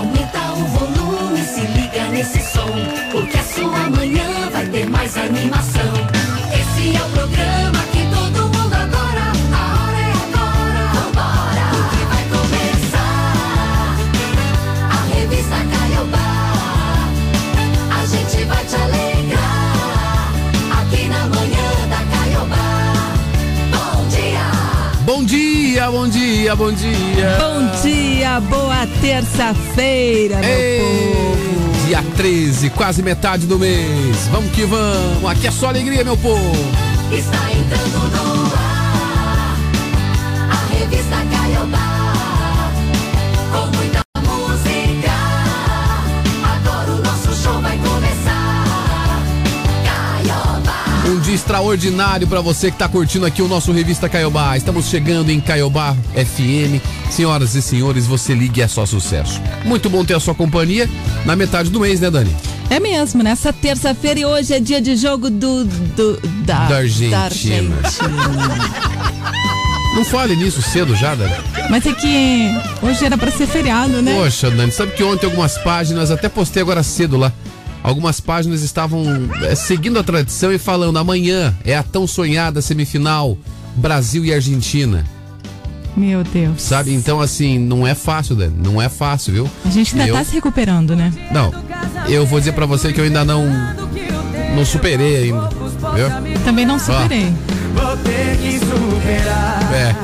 Aumenta dia, bom dia. Bom dia, boa terça-feira, meu Ei, povo. dia 13, quase metade do mês. Vamos que vamos. Aqui é só alegria, meu povo. Está entrando extraordinário pra você que tá curtindo aqui o nosso Revista Caiobá. Estamos chegando em Caiobá FM. Senhoras e senhores, você ligue é só sucesso. Muito bom ter a sua companhia na metade do mês, né, Dani? É mesmo, nessa terça-feira e hoje é dia de jogo do, do- da, Da Argentina. da Argentina. Não fale nisso cedo já, Dani. Mas é que hoje era pra ser feriado, né? Poxa, Dani, sabe que ontem algumas páginas, até postei agora cedo lá, algumas páginas estavam é, seguindo a tradição e falando amanhã é a tão sonhada semifinal Brasil e Argentina, Meu Deus. sabe? Então, assim, não é fácil, Dani, não é fácil, viu? A gente ainda Eu- tá se recuperando, né? Não, eu vou dizer pra você que eu ainda não, não superei ainda, viu? Também não superei. Vou ter que superar É,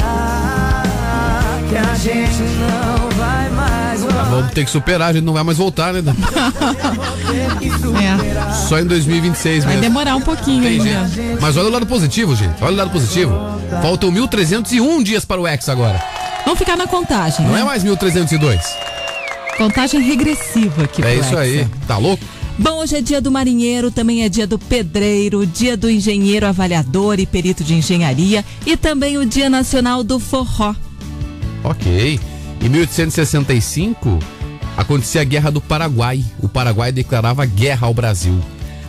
que a gente não. Vamos ter que superar, a gente não vai mais voltar, né? É. Só em 2026 Vai mesmo. demorar um pouquinho Tem ainda. Mas olha o lado positivo, gente. Olha o lado positivo. Faltam 1.301 dias para o X agora. Vamos ficar na contagem, Não né? é mais 1.302. Contagem regressiva aqui É isso aí. Tá louco? Bom, hoje é dia do marinheiro, também é dia do pedreiro, dia do engenheiro avaliador e perito de engenharia e também o dia nacional do forró. Ok. Em 1865, acontecia a Guerra do Paraguai. O Paraguai declarava guerra ao Brasil.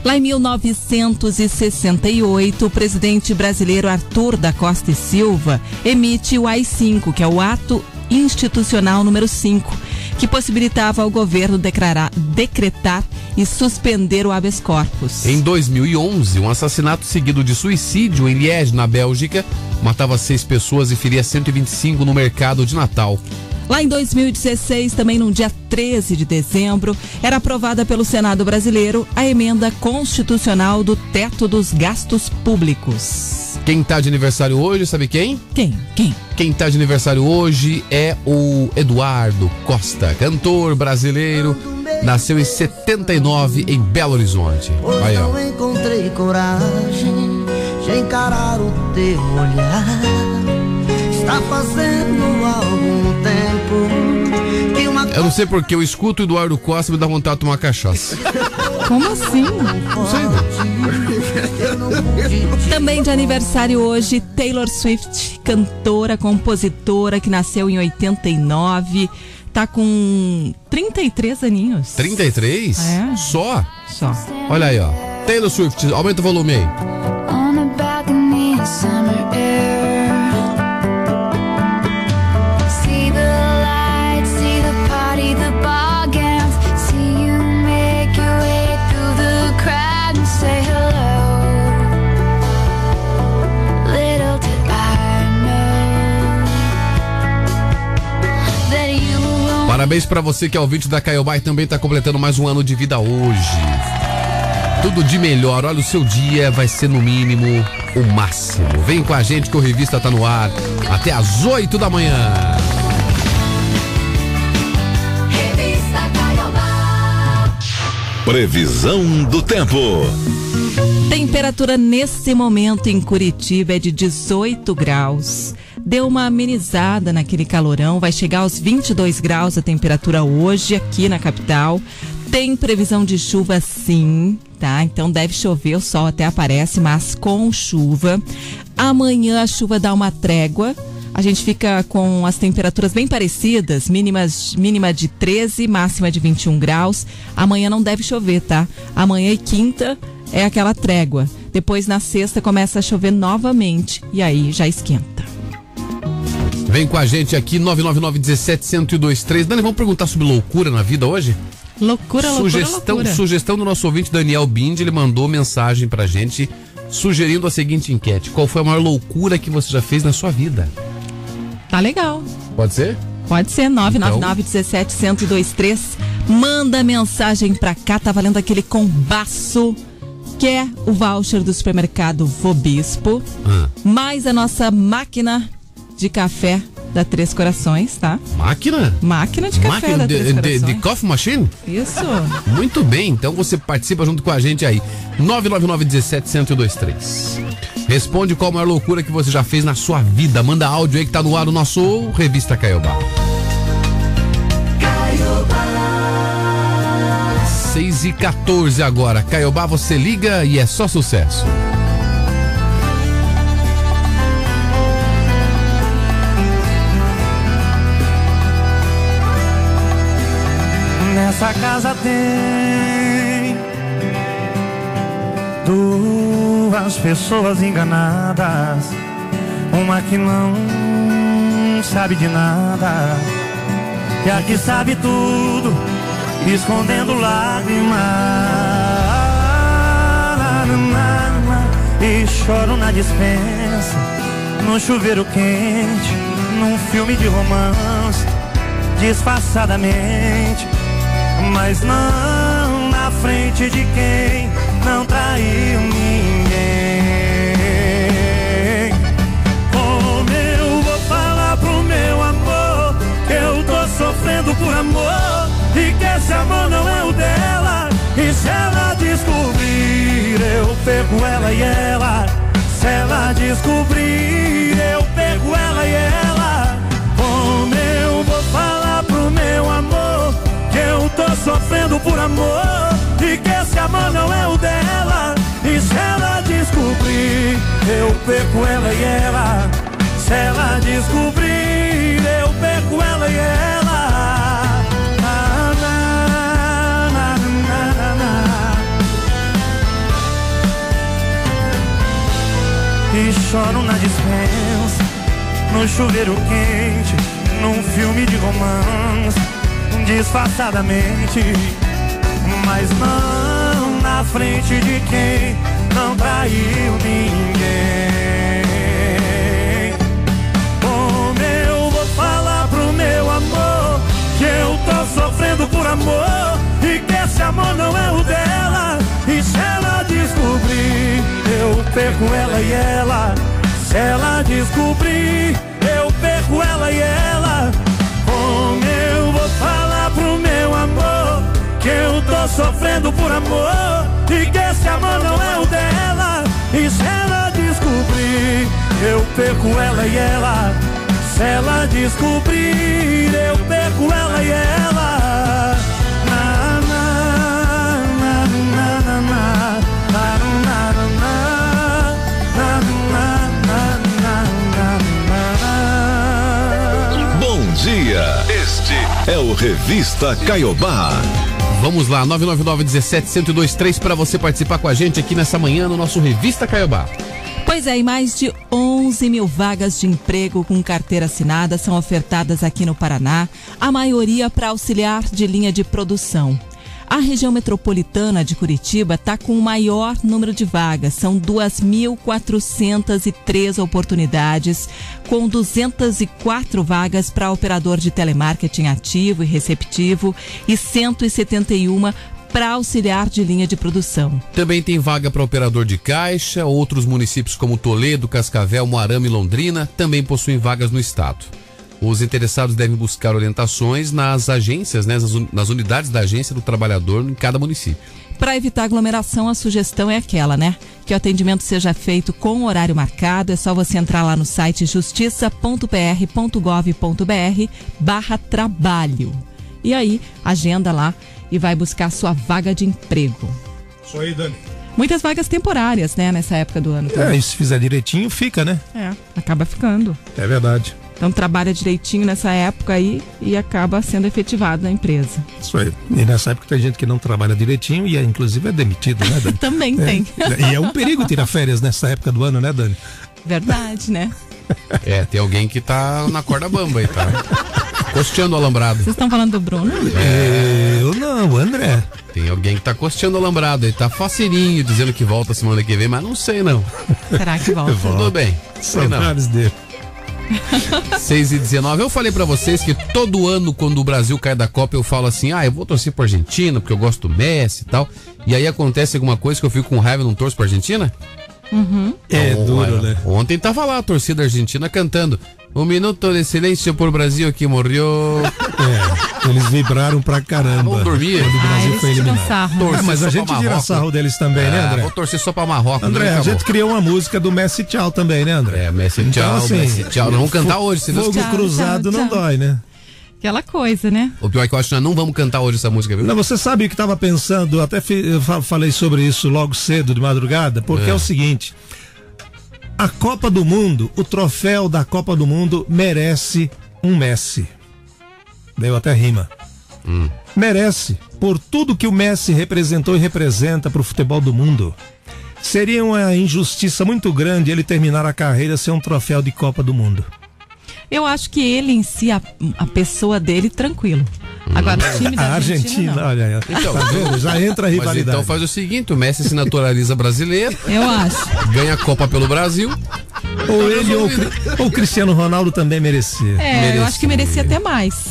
Lá em 1968, o presidente brasileiro Arthur da Costa e Silva emite o AI-5, que é o Ato Institucional número 5, que possibilitava ao governo declarar, decretar e suspender o habeas corpus. Em 2011, um assassinato seguido de suicídio em Liège, na Bélgica, matava seis pessoas e feria 125 no mercado de Natal. Lá em 2016, também no dia 13 de dezembro, era aprovada pelo Senado brasileiro a emenda constitucional do teto dos gastos públicos. Quem tá de aniversário hoje, sabe quem? Quem? Quem? Quem tá de aniversário hoje é o Eduardo Costa, cantor brasileiro. Nasceu em 79 em Belo Horizonte. Hoje Aí, ó. não encontrei coragem de encarar o teu olhar. Está fazendo algum tempo que uma Eu não sei porque eu escuto o Eduardo Costa e me dá vontade de tomar cachaça. Como assim? Não sei, Também de aniversário hoje, Taylor Swift, cantora, compositora, que nasceu em 89, tá com 33 aninhos. 33? É. Só? Só. Olha aí, ó. Taylor Swift, aumenta o volume aí. Parabéns pra você que é ouvinte da Caiobá e também tá completando mais um ano de vida hoje. Tudo de melhor, olha, o seu dia vai ser no mínimo o máximo. Vem com a gente que o Revista tá no ar até às 8 da manhã. Revista Caiobá. Previsão do tempo. Temperatura nesse momento em Curitiba é de 18 graus. Deu uma amenizada naquele calorão, vai chegar aos 22 graus a temperatura hoje aqui na capital. Tem previsão de chuva sim, tá? Então deve chover, o sol até aparece, mas com chuva. Amanhã a chuva dá uma trégua. A gente fica com as temperaturas bem parecidas, mínimas, mínima de 13, máxima de 21 graus. Amanhã não deve chover, tá? Amanhã e quinta é aquela trégua. Depois na sexta começa a chover novamente e aí já esquenta. Vem com a gente aqui, 999-17-1023. Dani, vamos perguntar sobre loucura na vida hoje? Loucura, loucura, sugestão, loucura. sugestão do nosso ouvinte Daniel Bindi, ele mandou mensagem pra gente sugerindo a seguinte enquete: Qual foi a maior loucura que você já fez na sua vida? Tá legal. Pode ser? Pode ser, 999-17-1023. Manda mensagem pra cá, tá valendo aquele combaço. Que é o voucher do supermercado Vobispo. Ah, Mais a nossa máquina de café da Três Corações, tá? máquina? Máquina de café Máquina da de, Três de, Corações. de coffee machine? Isso. Muito bem, então você participa junto com a gente aí. 999-17-1023. Responde qual a maior loucura que você já fez na sua vida. Manda áudio aí que tá no ar do nosso Revista Caiobá. 6 e 14 agora. Caiobá, você liga e é só sucesso. Nessa casa tem duas pessoas enganadas, uma que não sabe de nada, e a que sabe tudo, escondendo lágrimas. E choro na dispensa, no chuveiro quente, num filme de romance, disfarçadamente mas não na frente de quem não traiu ninguém. Como eu vou falar pro meu amor que eu tô sofrendo por amor e que esse amor não é o dela? E se ela descobrir, eu pego ela e ela. Se ela descobrir, sofrendo por amor e que esse amor não é o dela. E se ela descobrir, eu perco ela e ela. Se ela descobrir, eu perco ela e ela. Na, na, na. E choro na dispensa, no chuveiro quente, num filme de romance disfarçadamente, mas não na frente de quem não traiu ninguém. Como eu vou falar pro meu amor que eu tô sofrendo por amor e que esse amor não é o dela? E se ela descobrir, eu perco ela e ela. Se ela descobrir, eu perco ela e ela. Que eu tô sofrendo por amor e que esse amor não é o dela? E se ela descobrir, eu perco ela e ela. Se ela descobrir, eu perco ela e ela. Na, na, na. Bom dia. Este é o Revista Caiobá. Vamos lá, 999-17-1023 para você participar com a gente aqui nessa manhã no nosso Revista Caiobá. Pois é, e mais de 11 mil vagas de emprego com carteira assinada são ofertadas aqui no Paraná, a maioria para auxiliar de linha de produção. A região metropolitana de Curitiba está com o maior número de vagas, são 2.403 oportunidades, com 204 vagas para operador de telemarketing ativo e receptivo e 171 para auxiliar de linha de produção. Também tem vaga para operador de caixa, outros municípios como Toledo, Cascavel, Moarama e Londrina também possuem vagas no estado. Os interessados devem buscar orientações nas agências, né, nas, un- nas unidades da agência do trabalhador em cada município. Para evitar aglomeração, a sugestão é aquela, né? Que o atendimento seja feito com horário marcado. É só você entrar lá no site justiça.pr.gov.br barra trabalho. E aí, agenda lá e vai buscar sua vaga de emprego. Isso aí, Dani. Muitas vagas temporárias, né? Nessa época do ano. É, também. e se fizer direitinho, fica, né? É, acaba ficando. É verdade. Então trabalha direitinho nessa época aí e acaba sendo efetivado na empresa. Isso aí. E nessa época tem gente que não trabalha direitinho e é, inclusive é demitido, né, Dani? Também É. tem. E é um perigo tirar férias nessa época do ano, né, Dani? Verdade, né? É, tem alguém que tá na corda bamba aí, tá? Costeando o alambrado. Vocês estão falando do Bruno? Eu não, o André. Tem alguém que tá costeando o alambrado aí, tá faceirinho, dizendo que volta semana que vem, mas não sei não. Será que volta? Tudo bem. Sei. Saudades dele. 6 e 19. Eu falei pra vocês que todo ano, quando o Brasil cai da Copa, eu falo assim: ah, eu vou torcer pra Argentina, porque eu gosto do Messi e tal. E aí acontece alguma coisa que eu fico com raiva e não torço pra Argentina? É Então, duro, né? Ontem tava lá a torcida argentina cantando. Um minuto de silêncio por Brasil que morreu. É, eles vibraram pra caramba. Vamos dormir. Quando o Ah, Brasil eles foi eliminado. sarro. Torcer Ah, mas a gente tira Marrocos. sarro deles também, né, Ah, André? vou torcer só pra Marrocos. André, né? a gente criou uma música do Messi Tchau também, né, André? É, Messi Então, tchau, assim, Messi tchau. Nós vamos cantar hoje, se Deus Fogo. Tchau, cruzado tchau, não tchau. dói, né? Aquela coisa, né? O pior é que eu acho que nós não vamos cantar hoje essa música, viu? Não, você sabe o que estava pensando, até fi- eu fa- falei sobre isso logo cedo, de madrugada, porque é. É. o seguinte: a Copa do Mundo, o troféu da Copa do Mundo merece um Messi. Deu até rima. Merece, por tudo que o Messi representou e representa para o futebol do mundo. Seria uma injustiça muito grande ele terminar a carreira sem um troféu de Copa do Mundo. Eu acho que ele em si, a, a pessoa dele, tranquilo. Agora, o time da A Argentina, Argentina, não. olha aí, Então, tá vendo? Já entra a Mas rivalidade. então faz o seguinte: o Messi se naturaliza brasileiro, Eu acho. ganha a Copa pelo Brasil. Ou ele ou, ou o Cristiano Ronaldo também merecia. É, eu acho que merecia até mais.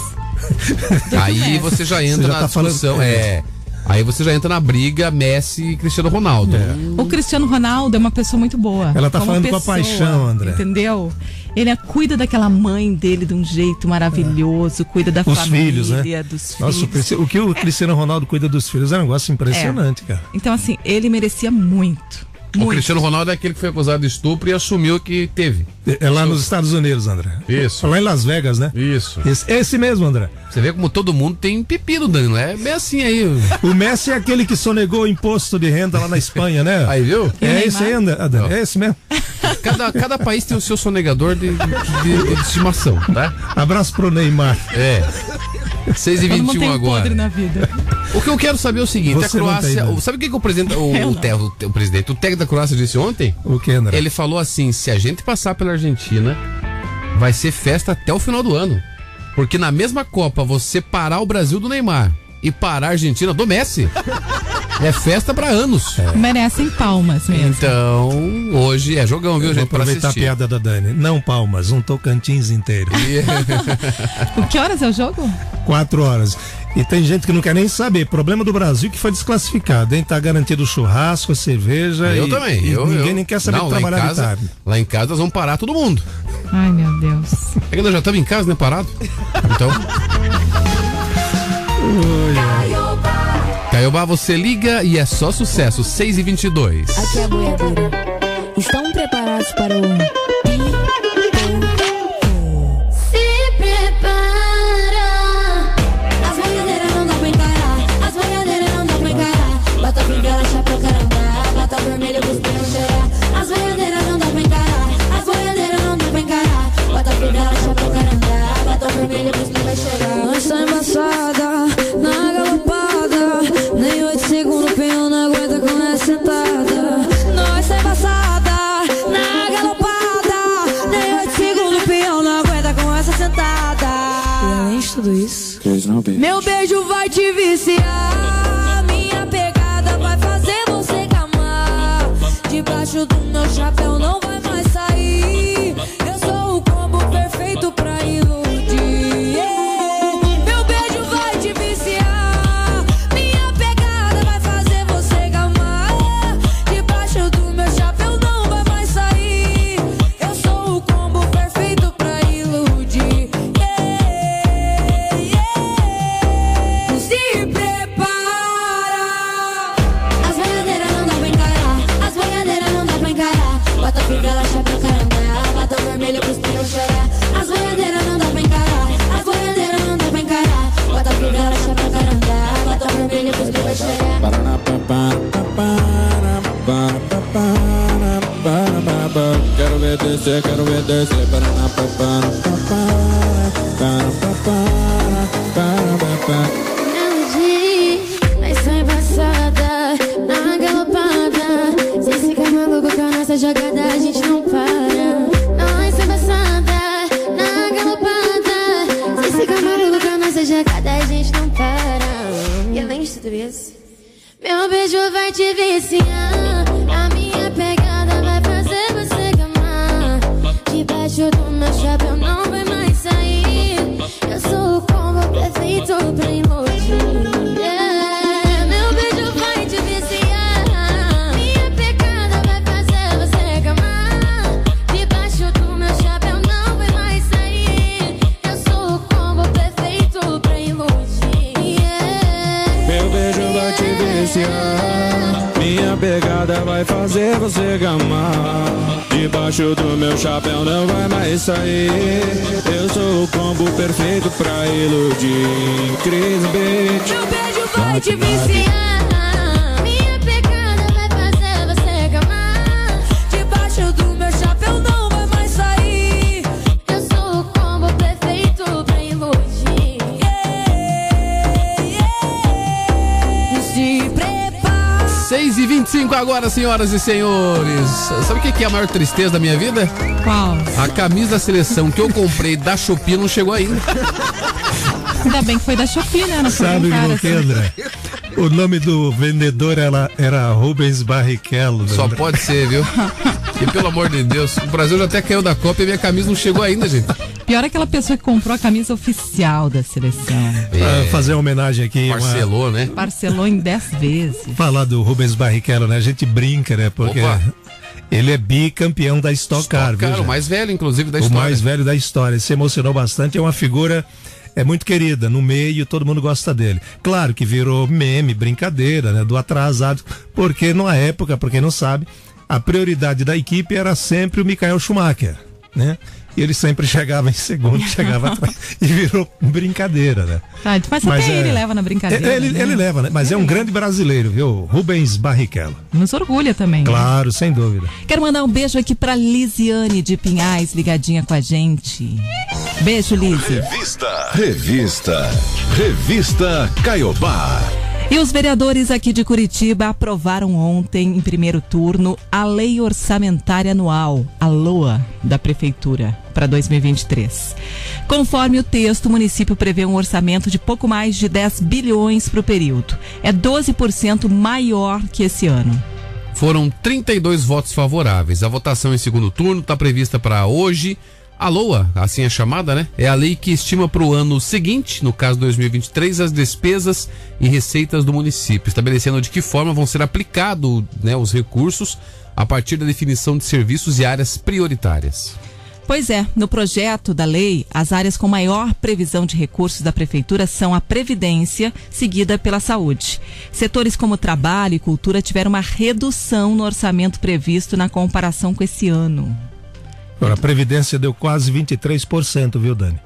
Aí você já entra Você já na tá falando- discussão. é. Aí você já entra na briga Messi e Cristiano Ronaldo. O Cristiano Ronaldo é uma pessoa muito boa. Ela tá Como falando com a paixão, André. Entendeu? Ele é- cuida daquela mãe dele de um jeito maravilhoso, cuida da Os família, filhos, né? dos Nossa, o, filhos. O que o Cristiano Ronaldo cuida dos filhos é um negócio impressionante, cara. Então, assim, ele merecia muito. O. Cristiano Ronaldo é aquele que foi acusado de estupro e assumiu que teve. É lá nos Estados Unidos, André. Isso. Lá em Las Vegas, né? Isso. Esse, esse mesmo, André. Você vê como todo mundo tem pepino, Dani. É bem assim aí. O Messi é aquele que sonegou o imposto de renda lá na Espanha, né? Aí, viu? É esse aí, André. André, É esse mesmo. Cada, cada país tem o seu sonegador de, de, de- de estimação, tá? Abraço pro Neymar. É. 6 e Todo mundo 21 tem um agora. podre na vida. O que eu quero saber é o seguinte: Você a não Croácia. tem, né? sabe o que, que o presidente. O, o, o, o presidente, o técnico da Croácia disse ontem? O que, André? Ele falou assim: se a gente passar pela Argentina, vai ser festa até o final do ano. Porque na mesma Copa, você parar o Brasil do Neymar e parar a Argentina do Messi, é festa pra anos. Merecem palmas mesmo. Então, hoje é jogão, viu, Vou gente? Aproveitar a assistir. piada da Dani. Não palmas, um Tocantins inteiro. O que horas é o jogo? Quatro horas. E tem gente que não quer nem saber. Problema do Brasil que foi desclassificado, hein? Tá garantido o churrasco, a cerveja. Eu e, também. e eu, ninguém eu- nem quer saber Não, de lá em trabalhar de casa, tarde. Lá em casa nós vamos parar todo mundo. Ai, meu Deus. É que nós já estamos em casa, né? Parado. Então. Caiobá, você liga e é só sucesso. 6 e 22 Aqui é a boiadeira. Estão preparados para o aguenta com essa sentada. Nós tá embaçada, na galopada. Nem oito segundos, o peão não aguenta com essa sentada. E além de tudo isso, meu beijo vai te viciar. Minha pegada vai fazer você gamar. Debaixo do meu chapéu não senhoras e senhores. Sabe o que que é a maior tristeza da minha vida? Qual? A camisa da seleção que eu comprei da Shopee não chegou ainda. Ainda bem que foi da Shopee, né? Não Sabe o que. André? O nome do vendedor era, era Rubens Barrichello. Só André. pode ser, viu? E pelo amor de Deus, o Brasil já até caiu da Copa e minha camisa não chegou ainda, gente. Pior é aquela pessoa que comprou a camisa oficial da seleção. Ah, fazer uma homenagem aqui. uma- Parcelou, né? Parcelou em 10 vezes. falar do Rubens Barrichello, né? A gente brinca, né? Porque Opa. ele é bicampeão da Stock Car, viu, Cara, o mais velho, inclusive, da o história. mais velho da história. Se emocionou bastante, é uma figura é muito querida no meio, todo mundo gosta dele. Claro que virou meme, brincadeira, né, do atrasado, porque na época, pra quem não sabe, a prioridade da equipe era sempre o Michael Schumacher, né? E ele sempre chegava em segundo, chegava atrás e virou brincadeira, né? Tá, mas até é- ele leva na brincadeira. Ele, né? ele leva, né? Mas é um grande brasileiro, viu? Rubens Barrichello. Nos orgulha também. né? Claro, sem dúvida. Quero mandar um beijo aqui pra Lisiane de Pinhais, ligadinha com a gente. Beijo, Lise. Revista. Revista. Revista Caiobá. E os vereadores aqui de Curitiba aprovaram ontem, em primeiro turno, a Lei Orçamentária Anual, a LOA, da Prefeitura, para 2023. Conforme o texto, o município prevê um orçamento de pouco mais de 10 bilhões para o período. É 12% maior que esse ano. Foram 32 votos favoráveis. A votação em segundo turno está prevista para hoje. A LOA, assim é chamada, né? É a lei que estima para o ano seguinte, no caso 2023, as despesas e receitas do município, estabelecendo de que forma vão ser aplicados né, os recursos a partir da definição de serviços e áreas prioritárias. Pois é, no projeto da lei, as áreas com maior previsão de recursos da prefeitura são a previdência, seguida pela saúde. Setores como trabalho e cultura tiveram uma redução no orçamento previsto na comparação com esse ano. Agora, a Previdência deu quase 23%, viu, Dani?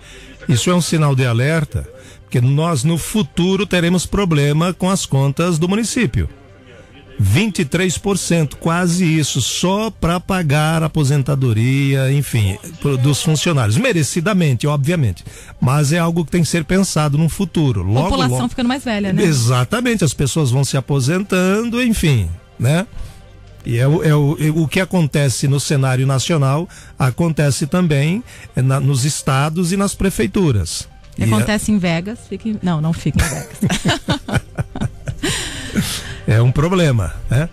Isso é um sinal de alerta, porque nós no futuro teremos problema com as contas do município. 23%, quase isso, só para pagar a aposentadoria, enfim, dos funcionários. Merecidamente, obviamente. Mas é algo que tem que ser pensado no futuro. Logo, População logo. ficando mais velha, né? Exatamente, as pessoas vão se aposentando, enfim, né? E é, o, é o, é o que acontece no cenário nacional, acontece também eh, na- nos estados e nas prefeituras. E é- Acontece em Vegas, fica em... não, não fica em Vegas. É um problema, né?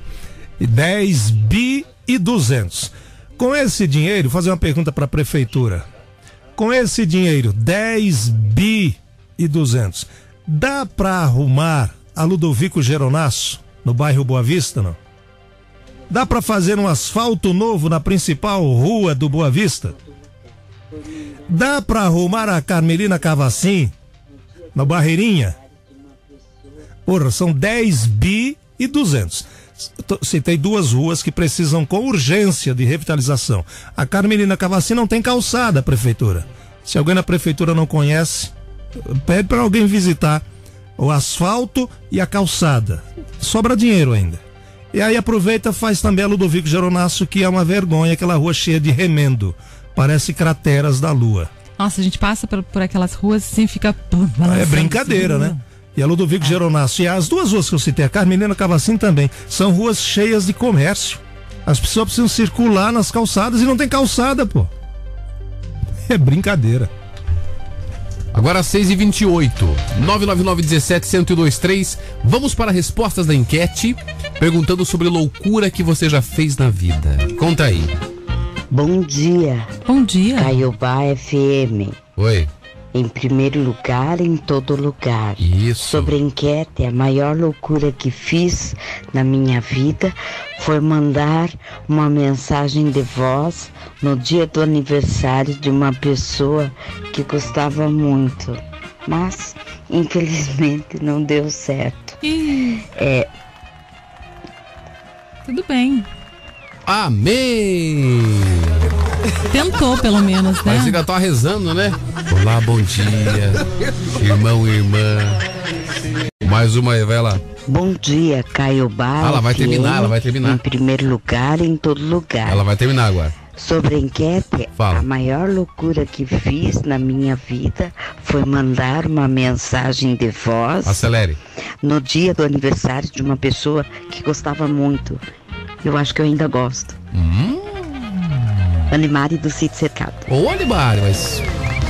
E 10 bi e 200. Com esse dinheiro, fazer uma pergunta para a prefeitura. Com esse dinheiro, 10 bi e 200, dá para arrumar a Ludovico Geronasso no bairro Boa Vista, não? Dá para fazer um asfalto novo na principal rua do Boa Vista? Dá para arrumar a Carmelina Cavacim na Barreirinha? Porra, são 10 bi e 200. Tô- Citei duas ruas que precisam com urgência de revitalização. A Carmelina Cavacim não tem calçada, prefeitura. Se alguém na prefeitura não conhece, pede para alguém visitar o asfalto e a calçada. Sobra dinheiro ainda. E aí aproveita faz também a Ludovico Geronasso, que é uma vergonha, aquela rua cheia de remendo. Parece crateras da lua. Nossa, a gente passa por, por aquelas ruas assim, fica. É brincadeira, né? E a Ludovico Geronasso. E as duas ruas que eu citei, a Carmelina Cavacim também, são ruas cheias de comércio. As pessoas precisam circular nas calçadas e não tem calçada, pô. É brincadeira. Agora 6 e 28 999 17 1023 Vamos para respostas da enquete perguntando sobre loucura que você já fez na vida. Conta aí. Bom dia, Bom dia. Caiobá FM. Oi. Em primeiro lugar, em todo lugar. Isso. Sobre a enquete, a maior loucura que fiz na minha vida foi mandar uma mensagem de voz no dia do aniversário de uma pessoa que gostava muito. Mas, infelizmente, não deu certo. Ih, É, tudo bem. Amém! Tentou, pelo menos, né? Parece que ela tá rezando, né? Olá, bom dia. Irmão e irmã. Mais uma aí, vai lá. bom dia, Caiobá. Ah, ela vai terminar, ela vai terminar. Em primeiro lugar, em todo lugar. Ela vai terminar agora. Sobre a enquete, Fala. a maior loucura que fiz na minha vida foi mandar uma mensagem de voz Acelere. no dia do aniversário de uma pessoa que gostava muito. Eu acho que eu ainda gosto. Hum. Animari do Sítio Cercado. Ô, Animari, mas.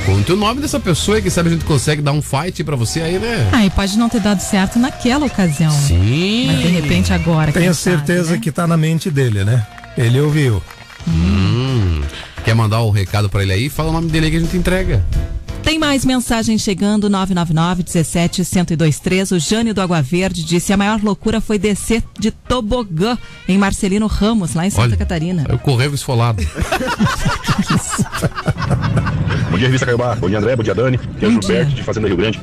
Conte o nome dessa pessoa aí, que sabe a gente consegue dar um fight pra você aí, né? Ah, e pode não ter dado certo naquela ocasião. Sim. Mas de repente agora. Tenha quem sabe, certeza né? que tá na mente dele, né? Ele ouviu. Hum. Quer mandar o recado pra ele aí? Fala o nome dele aí que a gente entrega. Tem mais mensagem chegando, 999 17 1023. O Jânio do Água Verde disse: a maior loucura foi descer de tobogã em Marcelino Ramos, lá em Santa Olha, Catarina. É o corrego esfolado. Bom dia, Revista Caiobá. Bom dia, André. Bom dia, Dani. Aqui é o Bom Gilberto, dia. de Fazenda Rio Grande.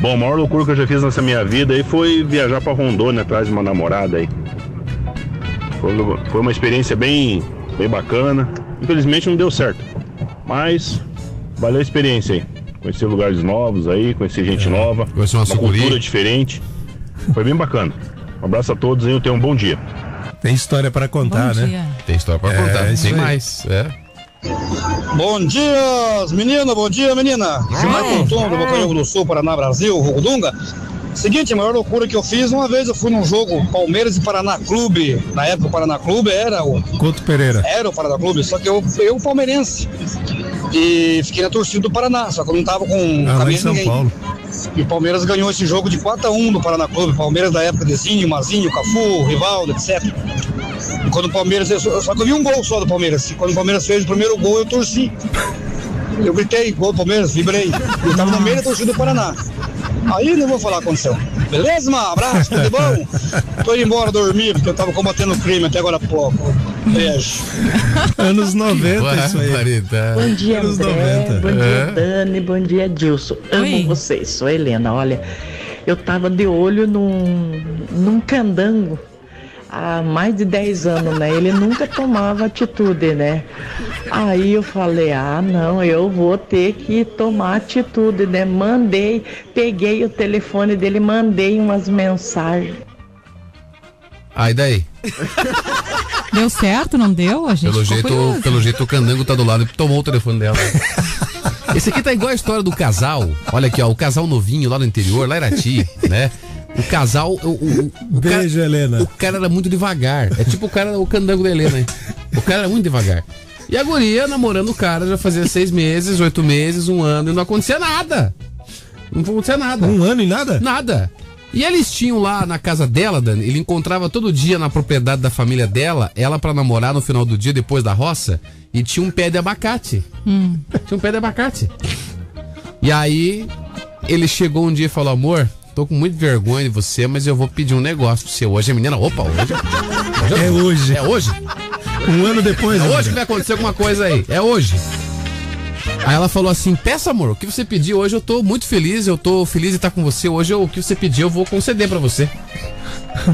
Bom, a maior loucura que eu já fiz nessa minha vida aí foi viajar pra Rondônia atrás de uma namorada aí. Foi, foi uma experiência bem, bem bacana. Infelizmente não deu certo. Mas valeu a experiência aí. Conhecer lugares novos aí, conhecer gente nova. Conhecer uma uma cultura diferente. Foi bem bacana. Um abraço a todos e tenham um bom dia. Tem história pra contar, Bom né? dia. Tem história pra É, contar. Tem mais. É. Bom dia, menina, bom dia, menina. Gilmar Contum, do Bocanhogo do Sul, Paraná, Brasil, Rugudunga. Seguinte, a maior loucura que eu fiz, uma vez eu fui num jogo Palmeiras e Paraná Clube. Na época o Paraná Clube era o, Couto Pereira. era o Paraná Clube, só que eu, eu palmeirense. E fiquei na torcida do Paraná, só que eu não tava com Ah, de São ninguém. Paulo. E o Palmeiras ganhou esse jogo de 4x1 do Paraná Clube. Palmeiras da época de Zinho, Mazinho, Cafu, Rivaldo, etc. E quando o Palmeiras. Só que eu vi um gol só do Palmeiras. E quando o Palmeiras fez o primeiro gol, eu torci. Eu gritei, gol do Palmeiras, vibrei. Eu tava no meio da torcida do Paraná. Aí não vou falar o que aconteceu. Beleza, mano? Abraço, tudo bom? Tô indo embora dormir, porque eu tava combatendo o crime até agora há pouco. Beijo. Anos 90, isso aí. Barbaridade. Bom dia, Anos André. 90. Bom É. dia, Dani. Bom dia, Dilson. Amo Oi. vocês. Sou a Helena. Olha, eu tava de olho num, num candango há mais de 10 anos, né? Ele nunca tomava atitude, né? Aí eu falei, ah, não, eu vou ter que tomar atitude, né? Mandei, peguei o telefone dele, mandei umas mensagens. Aí daí? Deu certo, não deu? A gente Pelo jeito, curioso. pelo jeito o candango tá do lado e tomou o telefone dela. Esse aqui tá igual a história do casal. Olha aqui, ó, o casal novinho lá no interior, lá em Irati, né? O casal, o, o, o, cara, Beijo, Helena. o cara era muito devagar. É tipo o cara, o candango da Helena, hein? O cara era muito devagar. E a guria namorando o cara já fazia seis meses, oito meses, um ano, e não acontecia nada. Não acontecia nada. Um ano e nada? Nada. E eles tinham lá na casa dela, Dani, ele encontrava todo dia na propriedade da família dela, ela pra namorar no final do dia, depois da roça, e tinha um pé de abacate. Hum. Tinha um pé de abacate. E aí, ele chegou um dia e falou, amor, tô com muita vergonha de você, mas eu vou pedir um negócio pra você hoje. A menina, opa, hoje. hoje É hoje. É hoje? Um ano depois, É André. hoje que vai acontecer alguma coisa aí. É hoje. Aí ela falou assim: Peça, amor, o que você pediu hoje eu tô muito feliz, eu tô feliz de estar com você. Hoje eu- o que você pediu eu vou conceder pra você.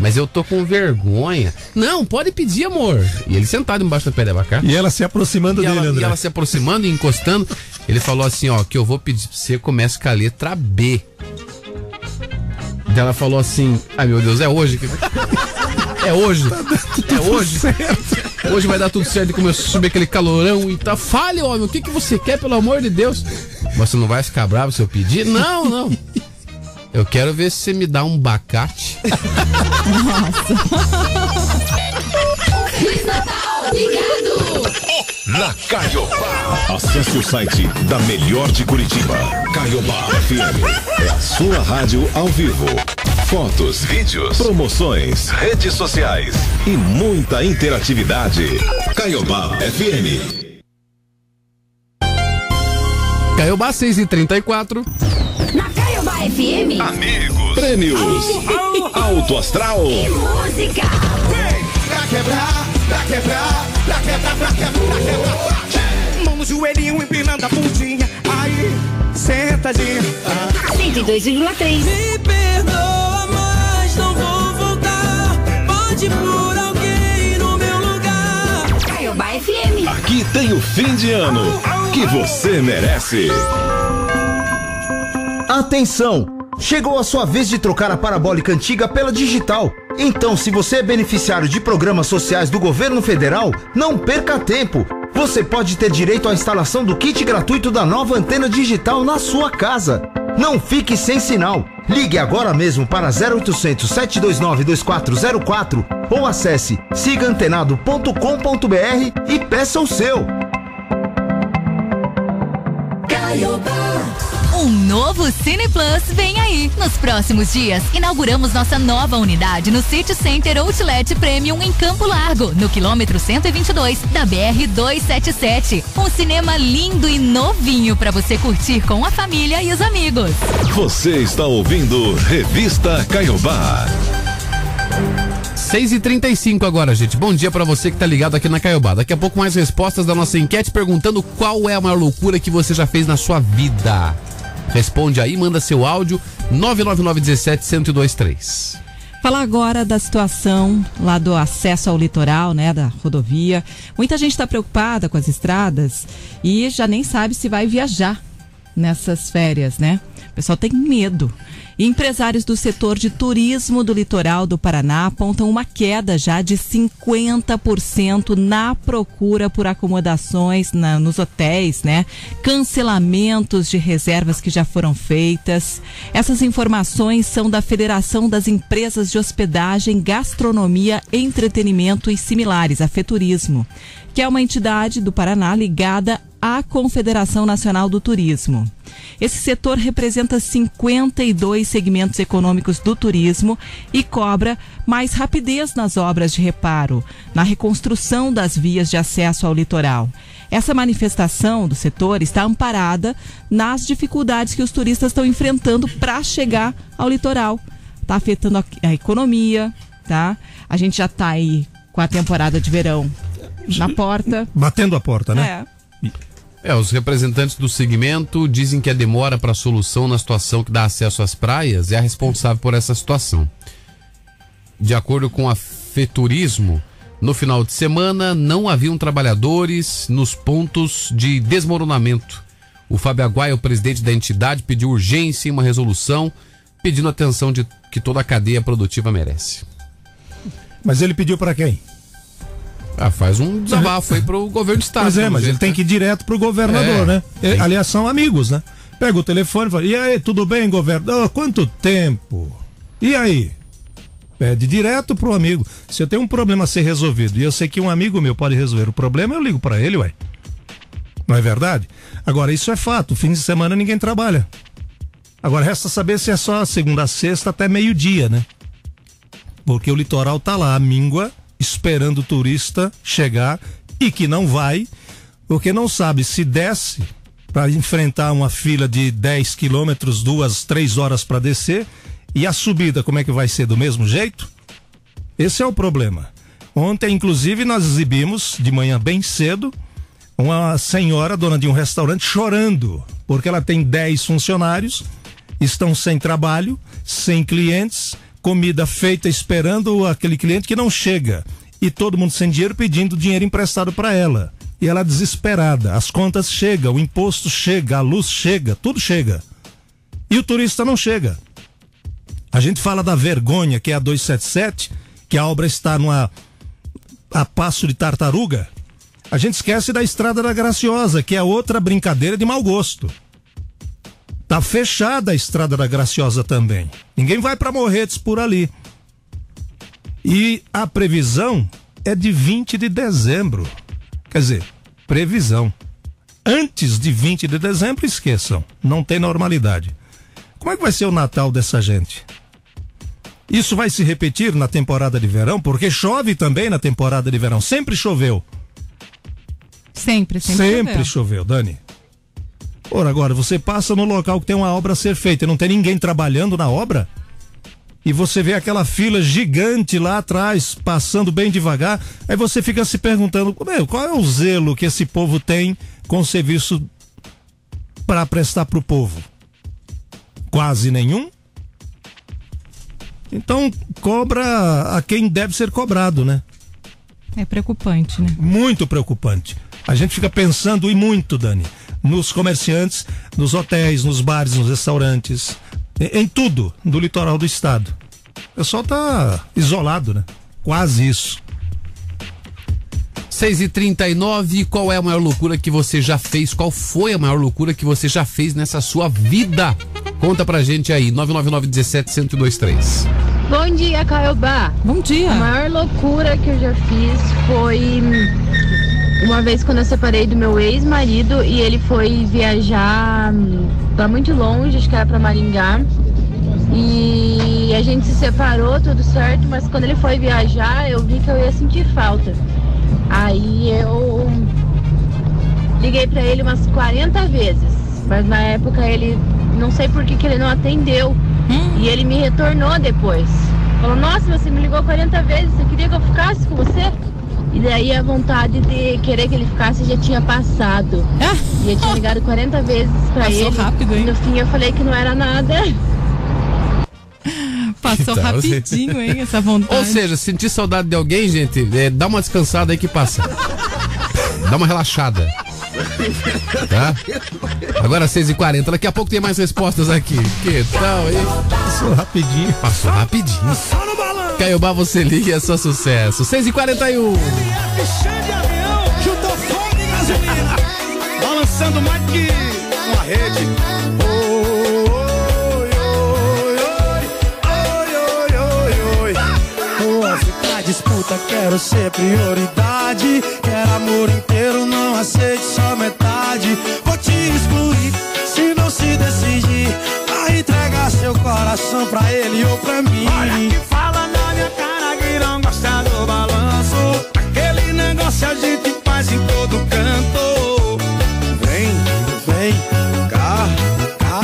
Mas eu tô com vergonha. Não, pode pedir, amor. E ele sentado embaixo do pé de abacate. E ela se aproximando E dele, ela, André. e ela se aproximando e encostando. Ele falou assim: Ó, que eu vou pedir pra você começa com a letra B. Daí ela falou assim: Ai meu Deus, é hoje. que- É hoje. É hoje. Hoje vai dar tudo certo e começou a subir aquele calorão e tá. Fale, homem, o que, que você quer, pelo amor de Deus? Você não vai ficar bravo se eu pedir? Não, não. Eu quero ver se você me dá um bacate. Feliz Natal, obrigado! Na Caiobá. Acesse o site da melhor de Curitiba. Caiobá FM. É a sua rádio ao vivo. Fotos, vídeos, promoções, redes sociais e muita interatividade. Caiobá FM. Caiobá 6 e 34 Na Caiobá FM. Amigos. Prêmios. Alto Astral. E música. Quebrar, pra quebrar, pra quebrar, pra quebrar, pra quebrar. Mão no joelhinho, empinando a bundinha. Aí, sentadinha. 102,3. Me perdoa, mas não vou voltar. Pode por alguém no meu lugar. Caiobá FM. Aqui tem o fim de ano que você merece. Atenção! Chegou a sua vez de trocar a parabólica antiga pela digital. Então, se você é beneficiário de programas sociais do governo federal, não perca tempo. Você pode ter direito à instalação do kit gratuito da nova antena digital na sua casa. Não fique sem sinal. Ligue agora mesmo para 0800 729 2404 ou acesse sigaantenado.com.br e peça o seu. Um novo Cine Plus vem aí. Nos próximos dias, inauguramos nossa nova unidade no City Center Outlet Premium em Campo Largo, no quilômetro 122 da BR 277. Um cinema lindo e novinho para você curtir com a família e os amigos. Você está ouvindo Revista Caiobá. 6 e 35 agora, gente. Bom dia pra você que tá ligado aqui na Caiobá. Daqui a pouco mais respostas da nossa enquete perguntando qual é a maior loucura que você já fez na sua vida. Responde aí, manda seu áudio 99917-1023. Falar agora da situação lá do acesso ao litoral, né, da rodovia. Muita gente está preocupada com as estradas e já nem sabe se vai viajar nessas férias, né? O pessoal tem medo. Empresários do setor de turismo do litoral do Paraná apontam uma queda já de 50% na procura por acomodações na- nos hotéis, né? Cancelamentos de reservas que já foram feitas. Essas informações são da Federação das Empresas de Hospedagem, Gastronomia, Entretenimento e similares, a FETurismo, que é uma entidade do Paraná ligada à Confederação Nacional do Turismo. Esse setor representa 52 segmentos econômicos do turismo e cobra mais rapidez nas obras de reparo, na reconstrução das vias de acesso ao litoral. Essa manifestação do setor está amparada nas dificuldades que os turistas estão enfrentando para chegar ao litoral. Está afetando a, a economia, tá? A gente já está aí com a temporada de verão na porta. Batendo a porta, né? É. É, os representantes do segmento dizem que a demora para a solução na situação que dá acesso às praias é a responsável por essa situação. De acordo com a Feturismo, no final de semana não haviam trabalhadores nos pontos de desmoronamento. O Fábio Aguaia, o presidente da entidade, pediu urgência em uma resolução, pedindo atenção de que toda a cadeia produtiva merece. Mas ele pediu para quem? Ah, faz um desabafo aí pro governo do estado. Pois é, mas jeito, ele tem né? que ir direto pro governador, É, né? tem. Aliás, são amigos, né? Pega o telefone e fala: E aí, tudo bem, governador? Quanto tempo? E aí? Pede direto pro amigo. Se eu tenho um problema a ser resolvido e eu sei que um amigo meu pode resolver o problema, eu ligo para ele, ué. Não é verdade? Agora, isso é fato. Fim de semana ninguém trabalha. Agora, resta saber se é só segunda a sexta até meio-dia, né? Porque o litoral tá lá, a míngua, esperando o turista chegar e que não vai, porque não sabe se desce para enfrentar uma fila de 10 quilômetros, duas, três horas para descer, e a subida, como é que vai ser? Do mesmo jeito? Esse é o problema. Ontem, inclusive, nós exibimos, de manhã bem cedo, uma senhora, dona de um restaurante, chorando, porque ela tem 10 funcionários, estão sem trabalho, sem clientes, comida feita esperando aquele cliente que não chega. E todo mundo sem dinheiro pedindo dinheiro emprestado para ela. E ela desesperada. As contas chegam, o imposto chega, a luz chega, tudo chega. E o turista não chega. A gente fala da vergonha, que é a 277, que a obra está numa a passo de tartaruga. A gente esquece da Estrada da Graciosa, que é outra brincadeira de mau gosto. Tá fechada a Estrada da Graciosa também. Ninguém vai para Morretes por ali. E a previsão é de 20 de dezembro. Quer dizer, previsão. Antes de 20 de dezembro, esqueçam. Não tem normalidade. Como é que vai ser o Natal dessa gente? Isso vai se repetir na temporada de verão, porque chove também na temporada de verão. Sempre choveu. Sempre, sempre. Sempre choveu, Dani. Ora, agora, você passa no local que tem uma obra a ser feita e não tem ninguém trabalhando na obra? E você vê aquela fila gigante lá atrás, passando bem devagar, aí você fica se perguntando, qual é o zelo que esse povo tem com o serviço para prestar para o povo? Quase nenhum? Então, cobra a quem deve ser cobrado, né? É preocupante, né? Muito preocupante. A gente fica pensando e muito, Dani, nos comerciantes, nos hotéis, nos bares, nos restaurantes, em, em tudo do litoral do estado. O pessoal tá isolado, né? Quase isso. 6 e 39 qual é a maior loucura que você já fez? Qual foi a maior loucura que você já fez nessa sua vida? Conta pra gente aí, 999 17 1023. Bom dia, Caiobá. Bom dia. A maior loucura que eu já fiz foi uma vez quando eu separei do meu ex-marido e ele foi viajar hum, pra muito longe, acho que era pra Maringá. E a gente se separou, tudo certo, mas quando ele foi viajar, eu vi que eu ia sentir falta. Aí eu liguei pra ele umas 40 vezes, mas na época ele não sei por que, que ele não atendeu. E ele me retornou depois. Falou, nossa, você me ligou 40 vezes, você queria que eu ficasse com você? E daí a vontade de querer que ele ficasse já tinha passado. E eu tinha ligado 40 vezes pra Passou ele. rápido, hein? No fim eu falei que não era nada. Passou Então, rapidinho, hein, essa vontade. Ou seja, sentir saudade de alguém, gente, é, dá uma descansada aí que passa. Dá uma relaxada. Tá? Agora 6h40, daqui a pouco tem mais respostas aqui. Que tal, hein? Passou rapidinho. Passou rapidinho. Caiobá, você liga e é só sucesso. 6h41. Chutou fogo e gasolina. Balançando mais que uma rede. Disputa, quero ser prioridade. Quero amor inteiro, não aceite só metade. Vou te excluir se não se decidir. Vai entregar seu coração pra ele ou pra mim. A gente faz em todo canto. Vem, vem, cá, cá,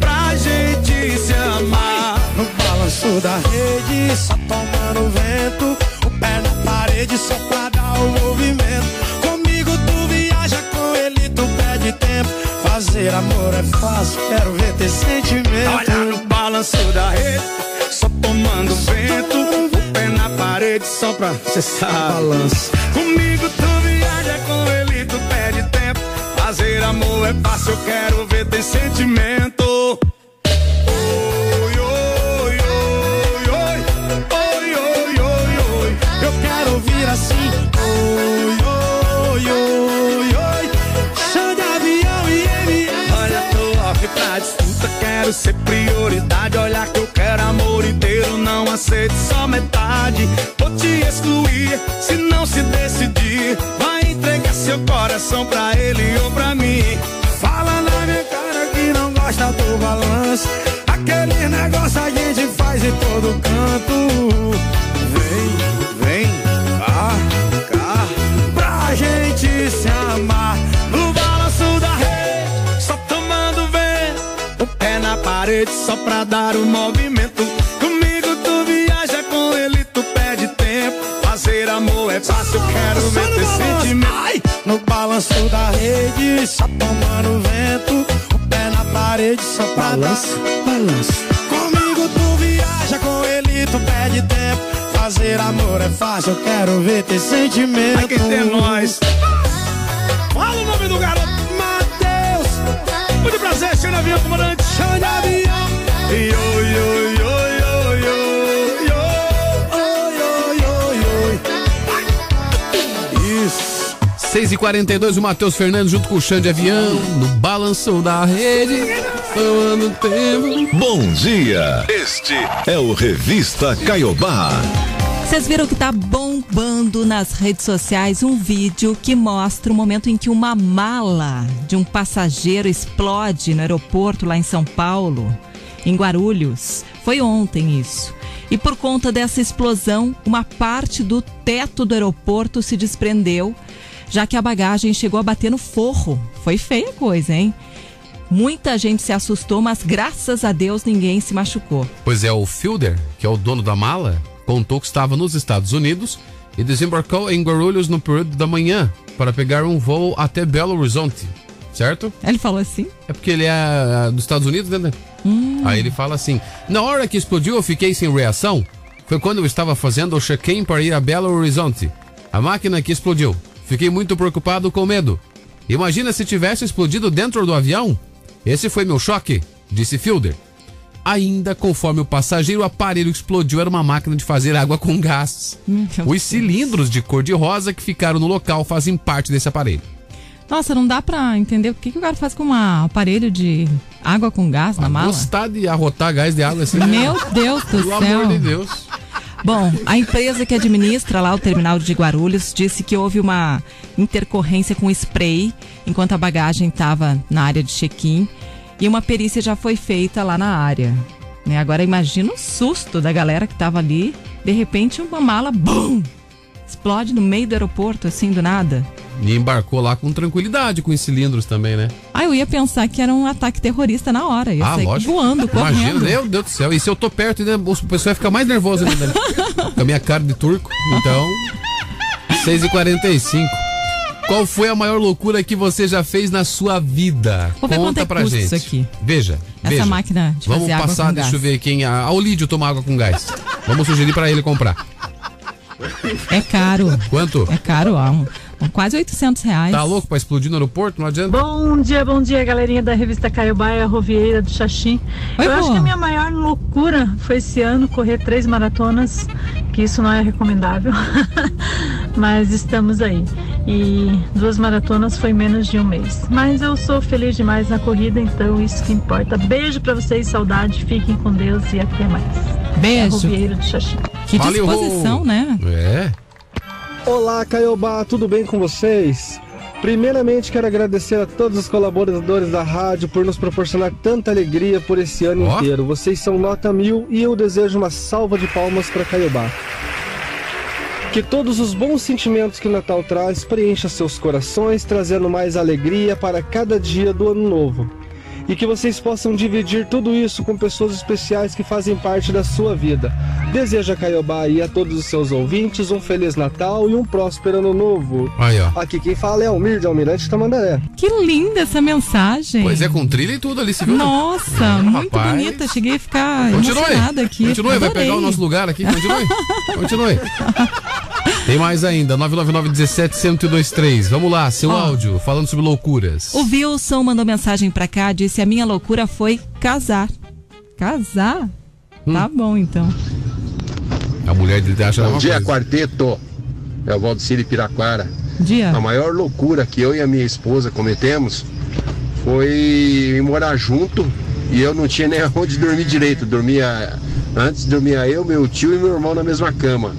pra gente se amar. No balanço da rede, só tomando vento. O pé na parede, só pra dar o movimento. Comigo tu viaja, com ele tu perde tempo. Fazer amor é fácil, quero ver ter sentimento. Olha no balanço da rede, só tomando vento. O pé na parede, só pra sabe. Balanço. Comigo tu viaja, com ele tu perde tempo. Fazer amor é fácil, eu quero ver ter sentimento. Oi, oi, oi, oi, oi, oi, oi, oi. Eu quero ouvir assim. Oi, oi, oi, oi. Chão de avião e MM. Olha, tô off pra disputa, quero ser prioridade. Olha se não se decidir. Vai entregar seu coração pra ele ou pra mim. Fala na minha cara que não gosta do balanço. Aquele negócio a gente faz em todo canto. Vem, vem, cá, cá, pra gente se amar. No balanço da rede, só tomando vento. O pé na parede só pra dar o movimento. É fácil, quero ver teu sentimento. Ai, no balanço da rede, só tomando vento. O pé na parede só pra balanço, dar. Balanço. Comigo tu viaja, com ele tu perde tempo. Fazer amor é fácil, eu quero ver ter sentimento. Aqui tem nós. Fala o nome do garoto, Matheus. Muito prazer, de avião, comandante. De avião. Oi, 6 e 42 o Matheus Fernandes junto com o Xande Avião, no balanço da rede, tomando tempo. Bom dia. Este é o Revista Caiobá. Vocês viram que tá bombando nas redes sociais um vídeo que mostra o momento em que uma mala de um passageiro explode no aeroporto lá em São Paulo, em Guarulhos. Foi ontem isso. E por conta dessa explosão, uma parte do teto do aeroporto se desprendeu, já que a bagagem chegou a bater no forro. Foi feia a coisa, hein? Muita gente se assustou, mas graças a Deus ninguém se machucou. Pois é, o Fielder, que é o dono da mala, contou que estava nos Estados Unidos e desembarcou em Guarulhos no período da manhã para pegar um voo até Belo Horizonte, certo? Ele falou assim? É porque ele é ah, dos Estados Unidos, né? Aí ele fala assim: Na hora que explodiu, eu fiquei sem reação. Foi quando eu estava fazendo o check-in para ir a Belo Horizonte. A máquina que explodiu. Fiquei muito preocupado com medo. Imagina se tivesse explodido dentro do avião. Esse foi meu choque, disse Fielder. Ainda conforme o passageiro, o aparelho explodiu era uma máquina de fazer água com gás. Os cilindros de cor de rosa que ficaram no local fazem parte desse aparelho. Nossa, não dá pra entender o que, que o cara faz com um aparelho de água com gás na mala. Gostar de arrotar gás de água assim. Meu Deus do Pelo céu. amor de Deus. Bom, a empresa que administra lá o terminal de Guarulhos disse que houve uma intercorrência com spray enquanto a bagagem estava na área de check-in e uma perícia já foi feita lá na área. Né? Agora imagina o susto da galera que estava ali, de repente uma mala, bum, explode no meio do aeroporto, assim, do nada. E embarcou lá com tranquilidade com os cilindros também, né? Ah, eu ia pensar que era um ataque terrorista na hora, ia ah, lógico. voando, correndo. Imagina, meu Deus do céu. E se eu tô perto, né, o pessoal vai ficar mais nervoso ainda. né? Com a minha cara de turco. Então, 6h45. Qual foi a maior loucura que você já fez na sua vida? Vou quanto Conta é pra gente. isso aqui. Veja. Essa veja. máquina de Vamos fazer água passar, com deixa gás. eu ver quem. A, a Olídio toma água com gás. Vamos sugerir pra ele comprar. É caro. Quanto? É caro, ó. Um, um quase 800 reais. Tá louco pra explodir no aeroporto? Não adianta. Bom dia, bom dia, galerinha da revista Caiobaia Rovieira do Xaxim. Oi, Eu acho que a minha maior loucura foi esse ano correr três maratonas, que isso não é recomendável, mas estamos aí. E duas maratonas foi menos de um mês. Mas eu sou feliz demais na corrida, então isso que importa. Beijo pra vocês, saudade, fiquem com Deus e até mais. Beijo. É a Rovieira do Xaxim. Que disposição, né? É. Olá, Caiobá, tudo bem com vocês? Primeiramente, quero agradecer a todos os colaboradores da rádio por nos proporcionar tanta alegria por esse ano Ó. inteiro. Vocês são nota mil e eu desejo uma salva de palmas para Caiobá. Que todos os bons sentimentos que o Natal traz preencha seus corações, trazendo mais alegria para cada dia do ano novo. E que vocês possam dividir tudo isso com pessoas especiais que fazem parte da sua vida. Desejo a Caiobá e a todos os seus ouvintes um Feliz Natal e um próspero Ano Novo. Aí, ó. Aqui quem fala é Almir de Almirante Tamandaré. Que linda essa mensagem. Pois é, com trilha e tudo ali, você viu? Nossa, Ah, muito rapaz. bonita. Cheguei a ficar Continue. emocionada aqui. Continue, vai Adorei. pegar o nosso lugar aqui. Continue. Continue. Tem mais ainda, 999-17-1023. Vamos lá, seu Ó. áudio, falando sobre loucuras. O Wilson mandou mensagem pra cá, disse: A minha loucura foi casar. Casar? Hum. Tá bom, então. A mulher dele acha Bom dia, coisa. quarteto. É o Valdecir Piraquara. Dia. A maior loucura que eu e a minha esposa cometemos foi ir morar junto e eu não tinha nem onde dormir direito. Dormia antes dormia eu, meu tio e meu irmão na mesma cama.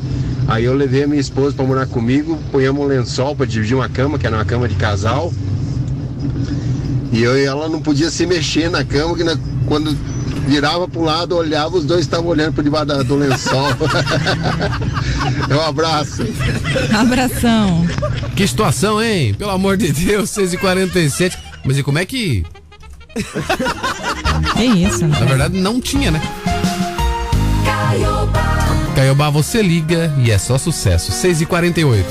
Aí eu levei a minha esposa para morar comigo, ponhamos um lençol para dividir uma cama, que era uma cama de casal. E eu e ela não podia se mexer na cama, que na- quando virava para um lado, olhava, os dois estavam olhando por debaixo da- do lençol. um abraço. Abração. Que situação, hein? Pelo amor de Deus, 6h47. Mas e como é que. Que isso, né? Na verdade, não tinha, né? Caiobá. Você liga e é só sucesso. 6h48.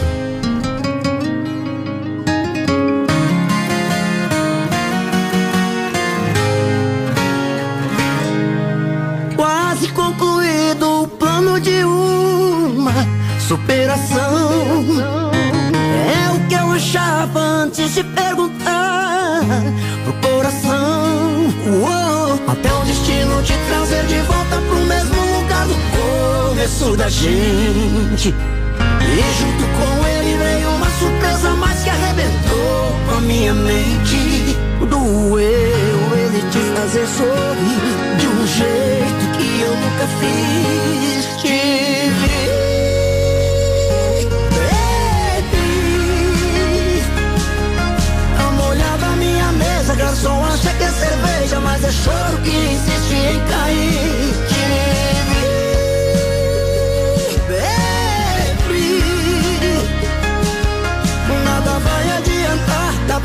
Quase concluído o plano de uma superação. É o que eu achava antes de perguntar preço da gente. E junto com ele veio uma surpresa mais que arrebentou com a minha mente. Doeu ele te fazer sorrir de um jeito que eu nunca fiz. Te vi. garçom acha que é cerveja, mas é choro que insiste em cair.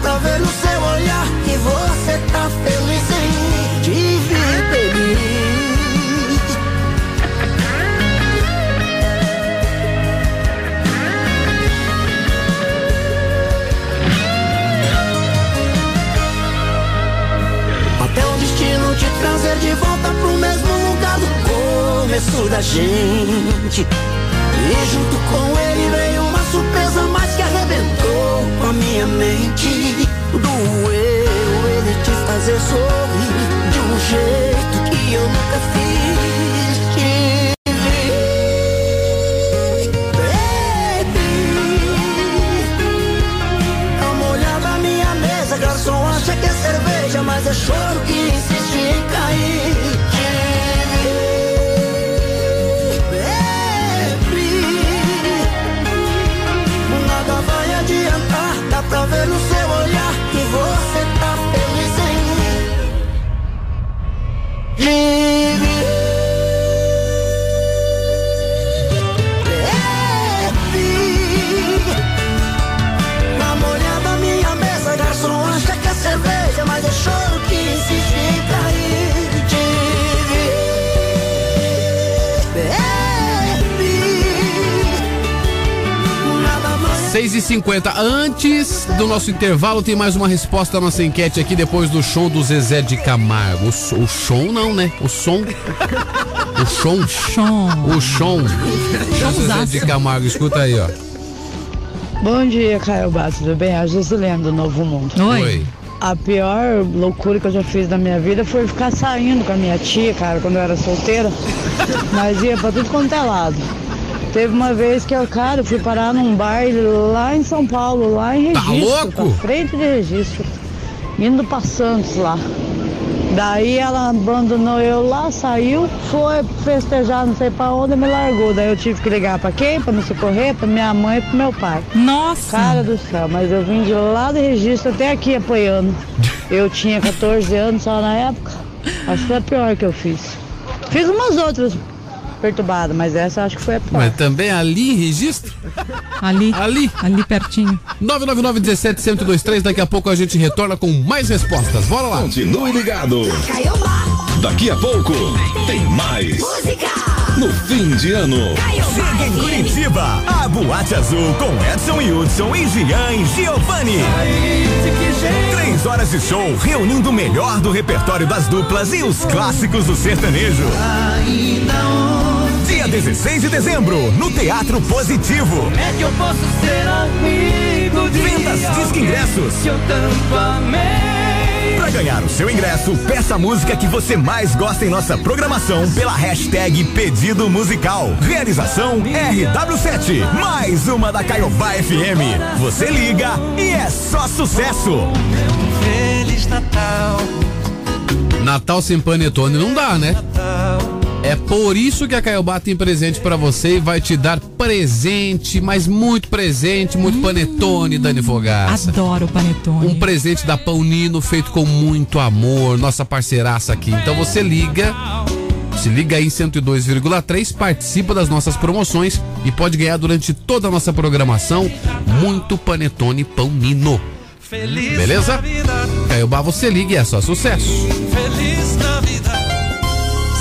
Pra ver no seu olhar que você tá feliz em te ver feliz. Até o destino te trazer de volta pro mesmo lugar do começo da gente. E junto com ele veio uma surpresa mais que arrebentou a minha mente. Doeu ele te fazer sorrir de um jeito que eu nunca fiz. 50 Antes do nosso intervalo, tem mais uma resposta à nossa enquete aqui depois do show do Zezé de Camargo. O, o show não, né? O som. O som. O som. do Zezé de Camargo. Escuta aí, ó. Bom dia, Caio Bato, tudo bem? A Gisilene do Novo Mundo. Oi. A pior loucura que eu já fiz na minha vida foi ficar saindo com a minha tia, cara, quando eu era solteira. Nós ia pra tudo quanto é lado. Teve uma vez que eu, cara, eu fui parar num baile lá em São Paulo, lá em Tá Registro. louco? Pra frente de Registro. Indo pra Santos lá. Daí ela abandonou eu lá, saiu, foi festejar não sei pra onde me largou. Daí eu tive que ligar pra quem? Pra me socorrer? Pra minha mãe e pro meu pai. Nossa! Cara do céu, mas eu vim de lá do registro até aqui apoiando. Eu tinha 14 anos só na época. Acho que foi a pior que eu fiz. Fiz umas outras perturbadas, mas essa acho que foi a pior. Mas também ali em registro? Ali. Ali. Ali pertinho. 999 17 1023 Daqui a pouco a gente retorna com mais respostas. Bora lá. Continue ligado. Daqui a pouco tem mais. No fim de ano. Chega em Curitiba, a Boate Azul com Edson Hudson e Gian e Giovanni. Três horas de show reunindo o melhor do repertório das duplas e os clássicos do sertanejo. Dia 16 de dezembro, no Teatro Positivo. É que eu posso ser amigo de Vendas Disque Ingressos. que eu tanto amei. Para ganhar o seu ingresso, peça a música que você mais gosta em nossa programação pela hashtag Pedido Musical. Realização RW7. Mais uma da Caiobá FM. Você liga e é só sucesso. Feliz Natal. Natal sem panetone não dá, né? É por isso que a Caiobá tem presente pra você e vai te dar presente, mas muito presente, muito panetone, Dani Fogaça. Adoro o panetone. Um presente da Pão Nino feito com muito amor, nossa parceiraça aqui. Então você liga, se liga aí em 102,3, participa das nossas promoções e pode ganhar durante toda a nossa programação muito panetone Pão Nino. Beleza? Caiobá, você liga e é só sucesso. Feliz Navidade.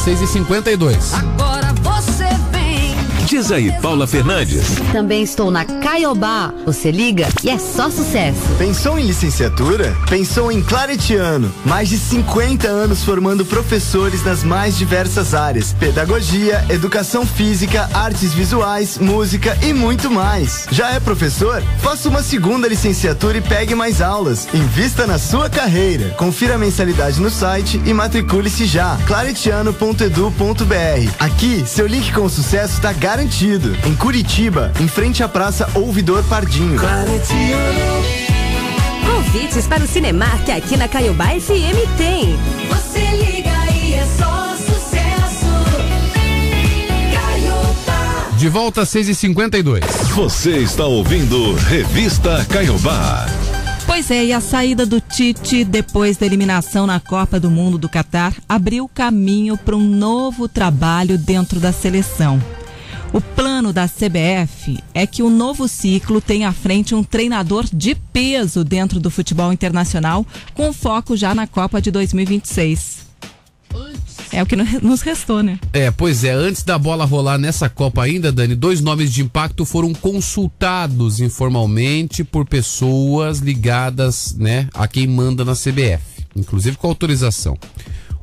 6 e 52 Agora Diz aí, Paula Fernandes. Também estou na Caiobá. Você liga e é só sucesso. Pensou em licenciatura? Pensou em Claretiano. Mais de 50 anos formando professores nas mais diversas áreas: pedagogia, educação física, artes visuais, música e muito mais. Já é professor? Faça uma segunda licenciatura e pegue mais aulas. Invista na sua carreira. Confira a mensalidade no site e matricule-se já. claretiano.edu.br. Aqui, seu link com sucesso está garantido. Em Curitiba, em frente à Praça Ouvidor Pardinho. Convites para o Cinemark aqui na Caiobá FM tem. Você liga e é só sucesso. Caiobá. De volta às 6 e 52 Você está ouvindo Revista Caiobá. Pois é, e a saída do Tite depois da eliminação na Copa do Mundo do Catar abriu caminho para um novo trabalho dentro da seleção. O plano da CBF é que o novo ciclo tenha à frente um treinador de peso dentro do futebol internacional, com foco já na Copa de 2026. É o que no- nos restou, né? É, pois é, antes da bola rolar nessa Copa ainda, Dani, dois nomes de impacto foram consultados informalmente por pessoas ligadas, né, a quem manda na CBF, inclusive com autorização.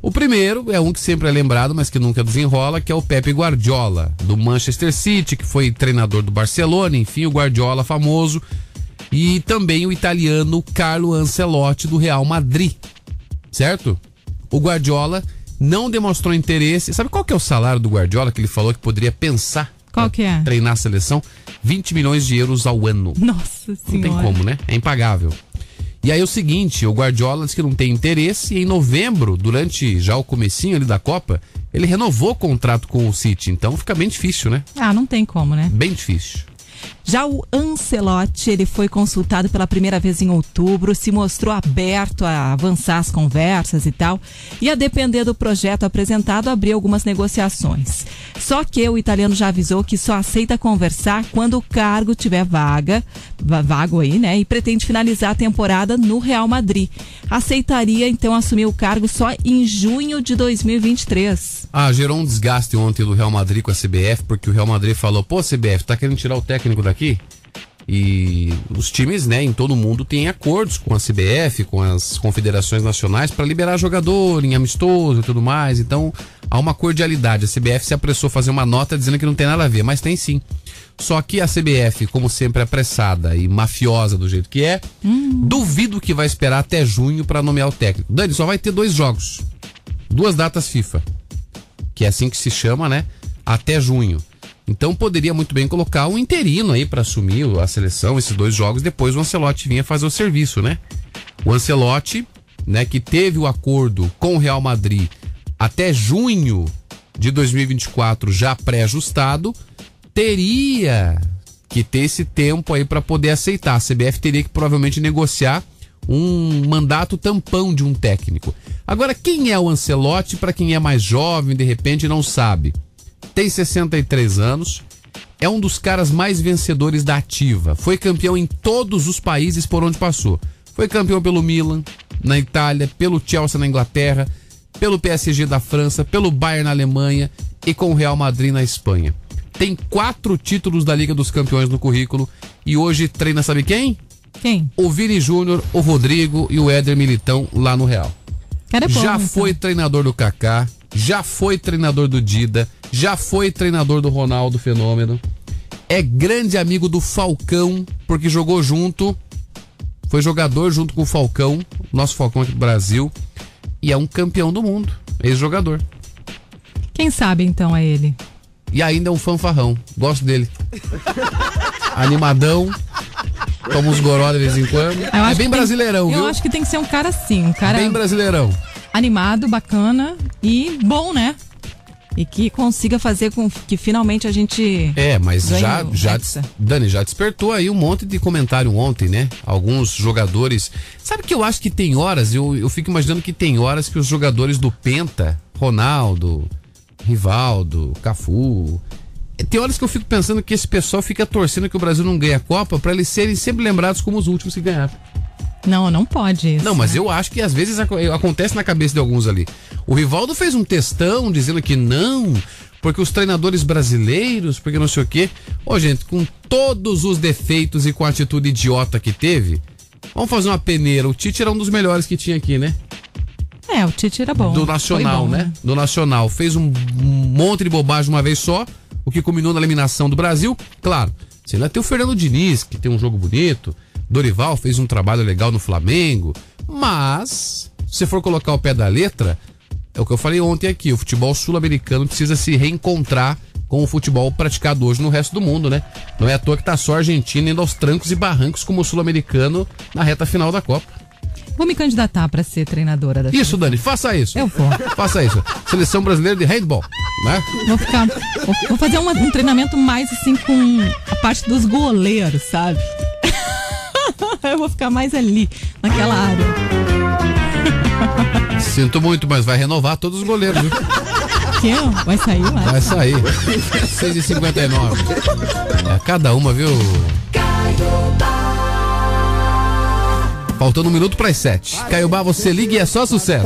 O primeiro é um que sempre é lembrado, mas que nunca desenrola, que é o Pepe Guardiola, do Manchester City, que foi treinador do Barcelona, enfim, o Guardiola famoso. E também o italiano Carlo Ancelotti, do Real Madrid. Certo? O Guardiola não demonstrou interesse. Sabe qual que é o salário do Guardiola que ele falou que poderia pensar Qual que é? treinar a seleção? 20 milhões de euros ao ano. Nossa Não tem senhora. como, né? É impagável. E aí é o seguinte, o Guardiola disse que não tem interesse e em novembro, durante já o comecinho ali da Copa, ele renovou o contrato com o City. Então fica bem difícil, né? Ah, não tem como, né? Bem difícil. Já o Ancelotti, ele foi consultado pela primeira vez em outubro, se mostrou aberto a avançar as conversas e tal, e a depender do projeto apresentado, abrir algumas negociações. Só que o italiano já avisou que só aceita conversar quando o cargo tiver vaga, va- vago aí, né, e pretende finalizar a temporada no Real Madrid. Aceitaria então assumir o cargo só em junho de 2023. Ah, gerou um desgaste ontem do Real Madrid com a CBF, porque o Real Madrid falou, pô, CBF, tá querendo tirar o técnico daqui? E os times, né, em todo mundo têm acordos com a CBF, com as confederações nacionais para liberar jogador em amistoso e tudo mais. Então, há uma cordialidade. A CBF se apressou a fazer uma nota dizendo que não tem nada a ver, mas tem sim. Só que a CBF, como sempre, apressada e mafiosa do jeito que é, duvido que vai esperar até junho para nomear o técnico. Dani, só vai ter dois jogos. Duas datas FIFA que é assim que se chama, né? Até junho. Então poderia muito bem colocar um interino aí para assumir a seleção, esses dois jogos, depois o Ancelotti vinha fazer o serviço, né? O Ancelotti, né, que teve o acordo com o Real Madrid até junho de 2024 já pré-ajustado, teria que ter esse tempo aí para poder aceitar. A CBF teria que provavelmente negociar um mandato tampão de um técnico. Agora, quem é o Ancelotti para quem é mais jovem, de repente não sabe? Tem 63 anos, é um dos caras mais vencedores da ativa. Foi campeão em todos os países por onde passou. Foi campeão pelo Milan, na Itália, pelo Chelsea na Inglaterra, pelo PSG da França, pelo Bayern na Alemanha e com o Real Madrid na Espanha. Tem quatro títulos da Liga dos Campeões no currículo e hoje treina, sabe quem? Quem? O Vini Júnior, o Rodrigo e o Éder Militão lá no Real. Cara, é bom, já então. foi treinador do Kaká, já foi treinador do Dida, já foi treinador do Ronaldo Fenômeno. É grande amigo do Falcão, porque jogou junto, foi jogador junto com o Falcão, nosso Falcão aqui do Brasil, e é um campeão do mundo, ex-jogador. Quem sabe então é ele? E ainda é um fanfarrão, gosto dele. Animadão, toma uns goró de vez em quando. Eu É bem tem- brasileirão, Eu viu? acho que tem que ser um cara assim, um cara Bem brasileirão. Animado, bacana e bom, né? E que consiga fazer com que finalmente a gente. É, mas já, já, Hexa. Dani, já despertou aí um monte de comentário ontem, né? Alguns jogadores. Sabe que eu acho que tem horas, eu, eu fico imaginando que tem horas que os jogadores do Penta, Ronaldo, Rivaldo, Cafu. eh, Tem horas que eu fico pensando que esse pessoal fica torcendo que o Brasil não ganha a Copa pra eles serem sempre lembrados como os últimos que ganharam. Não, não pode isso. Não, mas eu acho que às vezes aco- acontece na cabeça de alguns ali. O Rivaldo fez um textão dizendo que não, porque os treinadores brasileiros, porque não sei o quê. Ô, gente, com todos os defeitos e com a atitude idiota que teve, vamos fazer uma peneira. O Tite era um dos melhores que tinha aqui, né? É, o Tite era bom. Do Nacional, bom, né? Do Nacional. Fez um monte de bobagem uma vez só, o que culminou na eliminação do Brasil. Claro, você ainda tem o Fernando Diniz, que tem um jogo bonito. Dorival fez um trabalho legal no Flamengo. Mas, se for colocar o pé da letra, é o que eu falei ontem aqui: o futebol sul-americano precisa se reencontrar com o futebol praticado hoje no resto do mundo, né? Não é à toa que tá só a Argentina indo aos trancos e barrancos como o sul-americano na reta final da Copa. Vou me candidatar pra ser treinadora da Isso, Dani, faça isso. Eu vou. Faça isso. Seleção brasileira de handball, né? Vou ficar. Vou, vou fazer uma- um treinamento mais assim com a parte dos goleiros, sabe? Eu vou ficar mais ali, naquela área. Sinto muito, mas vai renovar todos os goleiros, viu? Que vai sair lá. Vai sair. 6h59. É, cada uma, viu? Faltando um minuto para as sete. Caiobá, você liga e é só sucesso.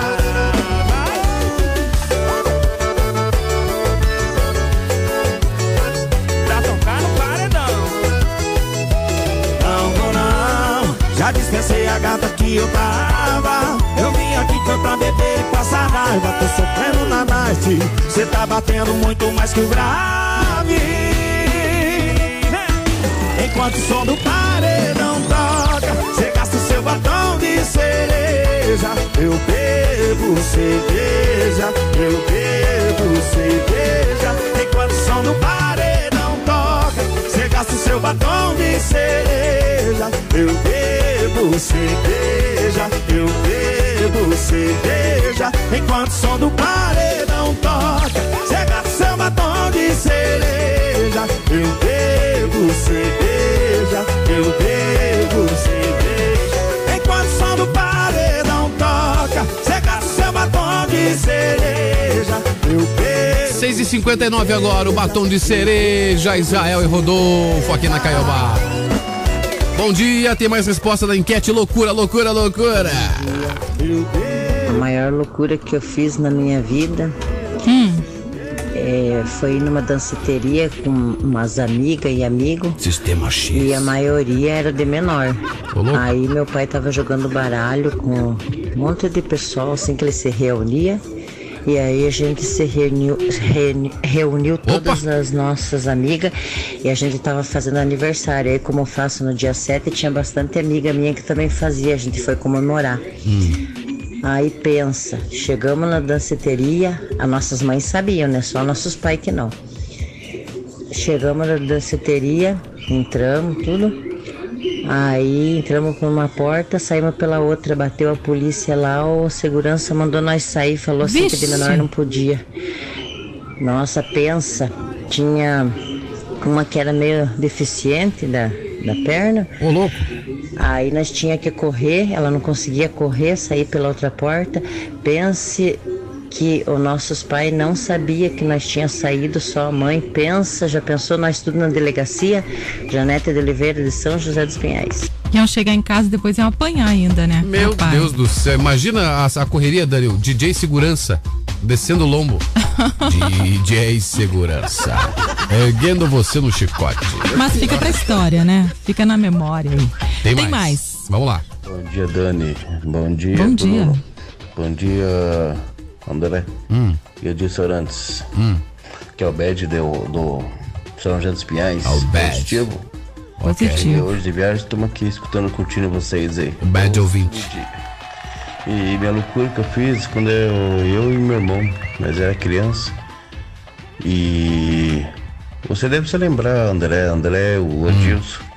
Gata que eu tava. Eu vim aqui foi pra beber e passar raiva. Tô sofrendo na night. Cê tá batendo muito mais que o grave. Enquanto o som do paredão toca, cê gasta o seu batom de cereja. Eu bebo cerveja, eu bebo cerveja. Enquanto o som do paredão toca, cê gasta o seu batom de cereja. Eu bebo cerveja, eu bebo cerveja. Enquanto o som do paredão toca, o seu batom de cereja. Eu bebo cerveja, eu bebo cerveja. Enquanto o som do paredão toca, o seu batom de cereja. Eu bebo 6 e 59 agora, o batom de cereja, Israel e Rodolfo aqui na Caiobá. Bom dia, tem mais resposta da enquete. Loucura, loucura, loucura. A maior loucura que eu fiz na minha vida é, foi ir numa danceteria com umas amigas e amigos. Sistema X. E a maioria era de menor. Aí meu pai tava jogando baralho com um monte de pessoal assim que ele se reunia. E aí a gente se reuniu, reuni- reuniu todas as nossas amigas e a gente tava fazendo aniversário. Aí como eu faço no dia 7, tinha bastante amiga minha que também fazia, a gente foi comemorar. Aí pensa, chegamos na danceteria, as nossas mães sabiam, né? Só nossos pais que não. Chegamos na danceteria, entramos, tudo. Aí entramos por uma porta, saímos pela outra, bateu a polícia lá, o segurança mandou nós sair, falou assim que de Vixe. menor não podia. Nossa, pensa, tinha uma que era meio deficiente da, da perna. Ô, louco. Aí nós tinha que correr, ela não conseguia correr, sair pela outra porta. Pense que os nossos pais não sabia que nós tinha saído, só a mãe. Pensa, já pensou nós tudo na delegacia? Janete de Oliveira de São José dos Pinhais. Iam chegar em casa e depois iam apanhar ainda, né? Meu Rapaz. Deus do céu, imagina a, a correria, Daniel. DJ Segurança, descendo o lombo. DJ Segurança, erguendo você no chicote. Mas fica pra história, né? Fica na memória aí. Tem, mais. Vamos lá. Bom dia, Dani. Bom dia. Bom Bruno. dia. Bom dia, André. Hum. E eu disse antes. Que é o badge do, do São José dos Pinhais. É o badge. Positivo. Positivo. E hoje de viagem estamos aqui escutando, curtindo vocês aí. O badge ouvinte. E minha loucura que eu fiz quando eu, eu e meu irmão, nós era criança. E você deve se lembrar, André, André, o Adilson.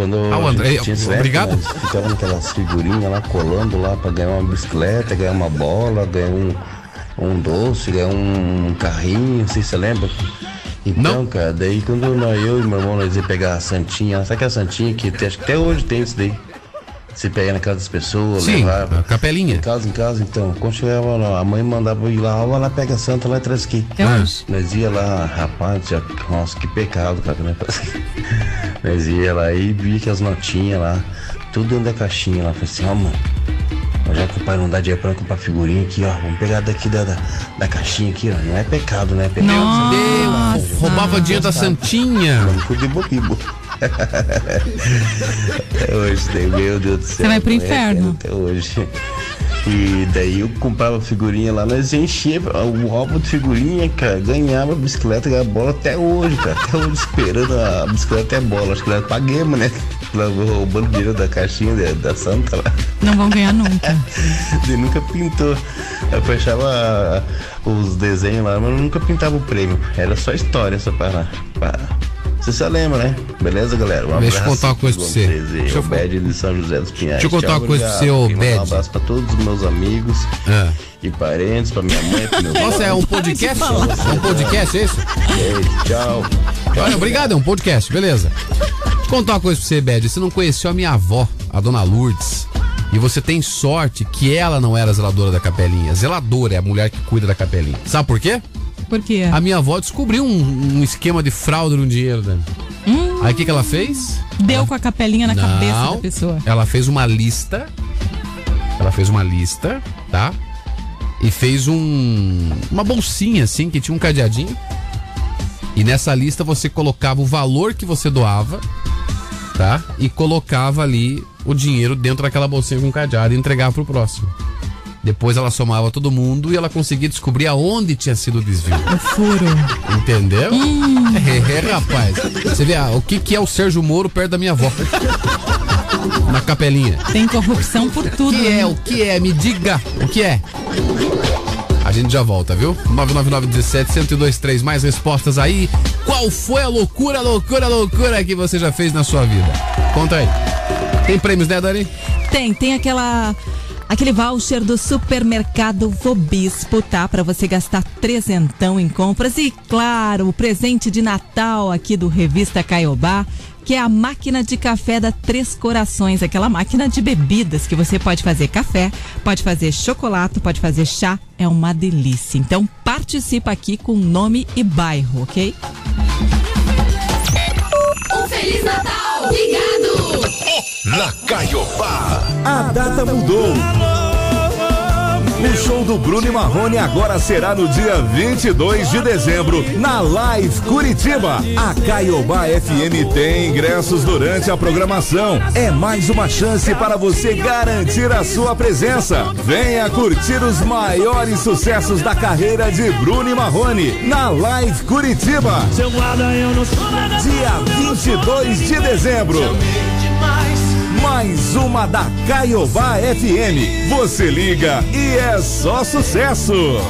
Quando Ah, o a André, gente tinha obrigado. ficava naquelas figurinhas lá, colando lá pra ganhar uma bicicleta, ganhar uma bola, ganhar um, um doce, ganhar um carrinho, não sei se você lembra. Então, cara, daí quando nós, eu e meu irmão nós ia pegar a Santinha, sabe aquela Santinha que acho que até hoje tem isso daí? Você pega na casa das pessoas, Sim, levava. a capelinha. Em casa, em casa, então. Quando chegava lá, a mãe mandava eu ir lá, ó, lá pega a santa lá e traz aqui. Até hoje. Nós ia lá, rapaz, já, nossa, que pecado, cara, né? Nós ia lá e via que as notinhas lá, tudo dentro da caixinha lá. Falei assim, ó, mano, já que o pai não dá dinheiro pra comprar figurinha aqui, ó, vamos pegar daqui da, da, da caixinha aqui, ó. Não é pecado, né? É pecado. Nossa. Deus, roubava dinheiro da Santinha. Não ficou de bobibo. Até hoje, daí, meu Deus do céu. Você vai pro não é inferno. Até hoje. E daí eu comprava figurinha lá, nós enchia o álbum de figurinha, cara, ganhava bicicleta, ganhava bola até hoje, cara. Até hoje esperando a bicicleta e a bola. Acho que nós paguemos, né? Roubando dinheiro da caixinha da, da Santa lá. Não vão ganhar nunca. E nunca pintou. Eu fechava os desenhos lá, mas nunca pintava o prêmio. Era só história, só para, para Você se lembra, né? Beleza, galera? Um Deixa eu abraço contar uma coisa pra você. Deixa eu o Bed de São José dos Pinhais. Deixa eu contar Tchau, uma coisa pra você, ô Queria mandar Bed. Um abraço pra todos os meus amigos e parentes, pra minha mãe, pro meu Nossa, é um podcast? É um podcast esse? Beijo, tchau. Olha, obrigado, é um podcast, beleza. Deixa eu contar uma coisa pra você, Bed. Você não conheceu a minha avó, a dona Lourdes. E você tem sorte que ela não era zeladora da capelinha. Zeladora é a mulher que cuida da capelinha. Sabe por quê? Por quê? A minha avó descobriu um, um esquema de fraude no dinheiro dela. Aí o que, que ela fez? Deu com a capelinha na Não. cabeça da pessoa. Ela fez uma lista. Ela fez uma lista, tá? E fez um uma bolsinha assim que tinha um cadeadinho. E nessa lista você colocava o valor que você doava, tá? E colocava ali o dinheiro dentro daquela bolsinha com cadeado e entregava pro próximo. Depois ela somava todo mundo e ela conseguia descobrir aonde tinha sido o desvio. O furo. Entendeu? É, rapaz. Você vê ah, o que, que é o Sérgio Moro perto da minha avó. Na capelinha. Tem corrupção por tudo. O que é? né? O que é? Me diga. O que é? A gente já volta, viu? 999-17-1023. Mais respostas aí. Qual foi a loucura, loucura, loucura que você já fez na sua vida? Conta aí. Tem prêmios, né, Dani? Tem, tem aquela aquele voucher do supermercado Vobispo, tá? Pra você gastar trezentão em compras e, claro, o presente de Natal aqui do Revista Caiobá, que é a máquina de café da Três Corações, aquela máquina de bebidas que você pode fazer café, pode fazer chocolate, pode fazer chá, é uma delícia. Então participa aqui com nome e bairro, ok? Um Feliz Natal! Ligado! Na Caiobá. A data mudou. O show do Bruno e Marrone agora será no dia 22 de dezembro, na Live Curitiba. A Caiobá FM tem ingressos durante a programação. É mais uma chance para você garantir a sua presença. Venha curtir os maiores sucessos da carreira de Bruno e Marrone na Live Curitiba. Dia 22 de dezembro. Mais uma da Caiobá FM. Você liga e é só sucesso.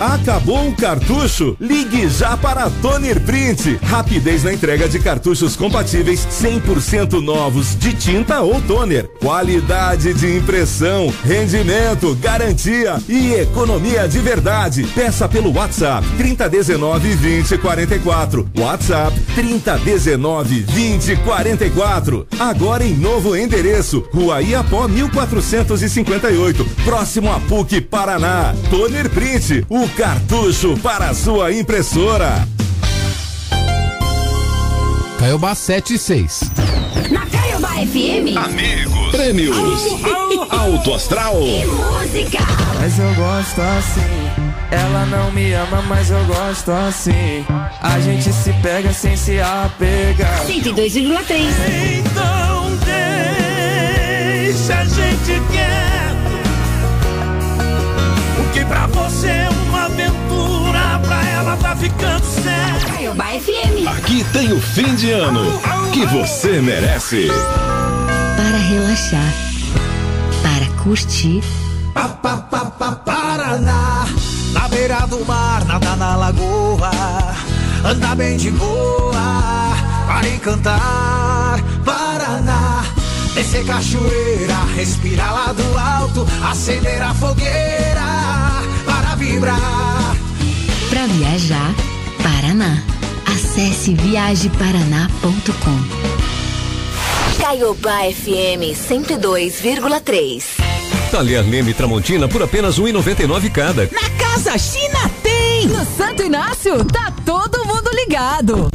Acabou o cartucho? Ligue já para Toner Print. Rapidez na entrega de cartuchos compatíveis 100% novos de tinta ou toner. Qualidade de impressão, rendimento, garantia e economia de verdade. Peça pelo WhatsApp 3019 2044. WhatsApp 3019 2044. Agora em novo endereço, Rua Iapó 1458, próximo a PUC Paraná. Toner Print, o cartucho para a sua impressora. Caiobá 7 e 6. Na Caiobá FM. Amigos. Prêmios. Alto Astral. Música. Mas eu gosto assim. Ela não me ama, mas eu gosto assim. A gente se pega sem se apegar. 102,3. Então deixa a gente quieto. O que pra você é pra ela tá ficando sério. Caiobá FM. Aqui tem o fim de ano que você merece. Para relaxar, para curtir. Paraná, na beira do mar, nadar na lagoa, andar bem de boa, para encantar. Paraná, descer cachoeira, respirar lá do alto, acender a fogueira, para vibrar. Para viajar, Paraná. Acesse viajeparaná.com. Caiobá FM 102,3. Talher Leme Tramontina por apenas um R$ 1,99 cada. Na Casa China tem! No Santo Inácio, tá todo mundo ligado.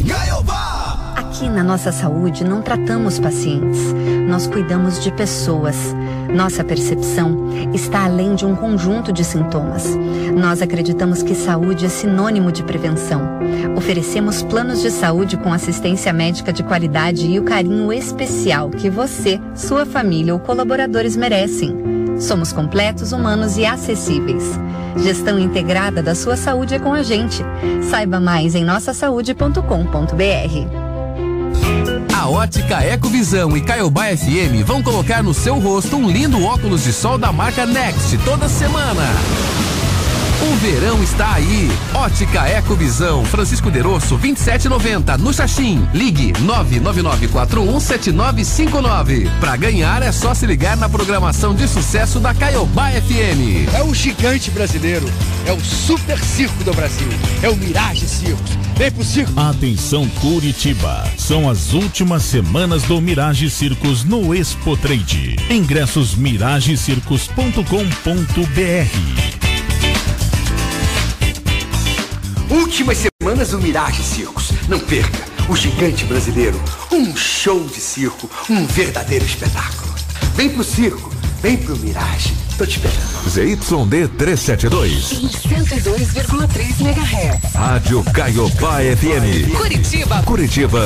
Aqui na nossa saúde não tratamos pacientes, nós cuidamos de pessoas. Nossa percepção está além de um conjunto de sintomas. Nós acreditamos que saúde é sinônimo de prevenção. Oferecemos planos de saúde com assistência médica de qualidade e o carinho especial que você, sua família ou colaboradores merecem. Somos completos, humanos e acessíveis. Gestão integrada da sua saúde é com a gente. Saiba mais em nossasaude.com.br. Ótica Ecovisão e Caiobá FM vão colocar no seu rosto um lindo óculos de sol da marca Next toda semana. O verão está aí. Ótica Eco Visão, Francisco Derosso, 2790, no Xaxim. Ligue 999417959. Pra ganhar é só se ligar na programação de sucesso da Caiobá FM. É o gigante brasileiro, é o super circo do Brasil, é o Mirage Circos. Vem pro circo. Atenção Curitiba, são as últimas semanas do Mirage Circos no Expo Trade. Ingressos miragecircos.com.br. Últimas semanas do Mirage Circos. Não perca, o gigante brasileiro. Um show de circo, um verdadeiro espetáculo. Vem pro circo, vem pro Mirage. Tô te esperando. ZYD 372. Em 102,3 MHz. Rádio Caiobá FM. Curitiba. Curitiba.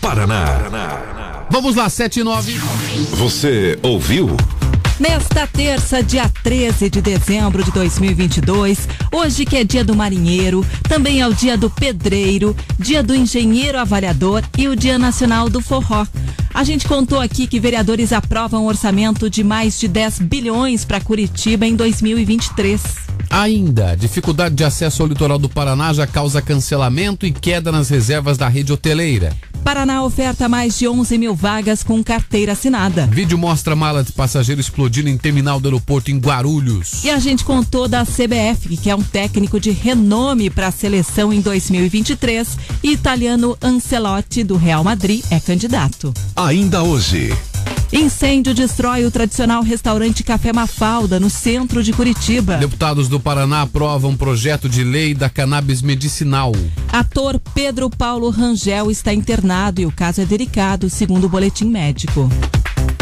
Paraná. Vamos lá, 7 e 9. Você ouviu? Nesta terça, dia 13 de dezembro de 2022, hoje que é dia do marinheiro, também é o dia do pedreiro, dia do engenheiro avaliador e o dia nacional do forró. A gente contou aqui que vereadores aprovam um orçamento de mais de 10 bilhões para Curitiba em 2023. Ainda, dificuldade de acesso ao litoral do Paraná já causa cancelamento e queda nas reservas da rede hoteleira. Paraná oferta mais de 11 mil vagas com carteira assinada. Vídeo mostra mala de passageiro explodindo em terminal do aeroporto em Guarulhos. E a gente contou da CBF, que é um técnico de renome para a seleção em 2023, e italiano Ancelotti do Real Madrid é candidato. Ainda hoje. Incêndio destrói o tradicional restaurante Café Mafalda, no centro de Curitiba. Deputados do Paraná aprovam projeto de lei da cannabis medicinal. Ator Pedro Paulo Rangel está internado e o caso é delicado, segundo o boletim médico.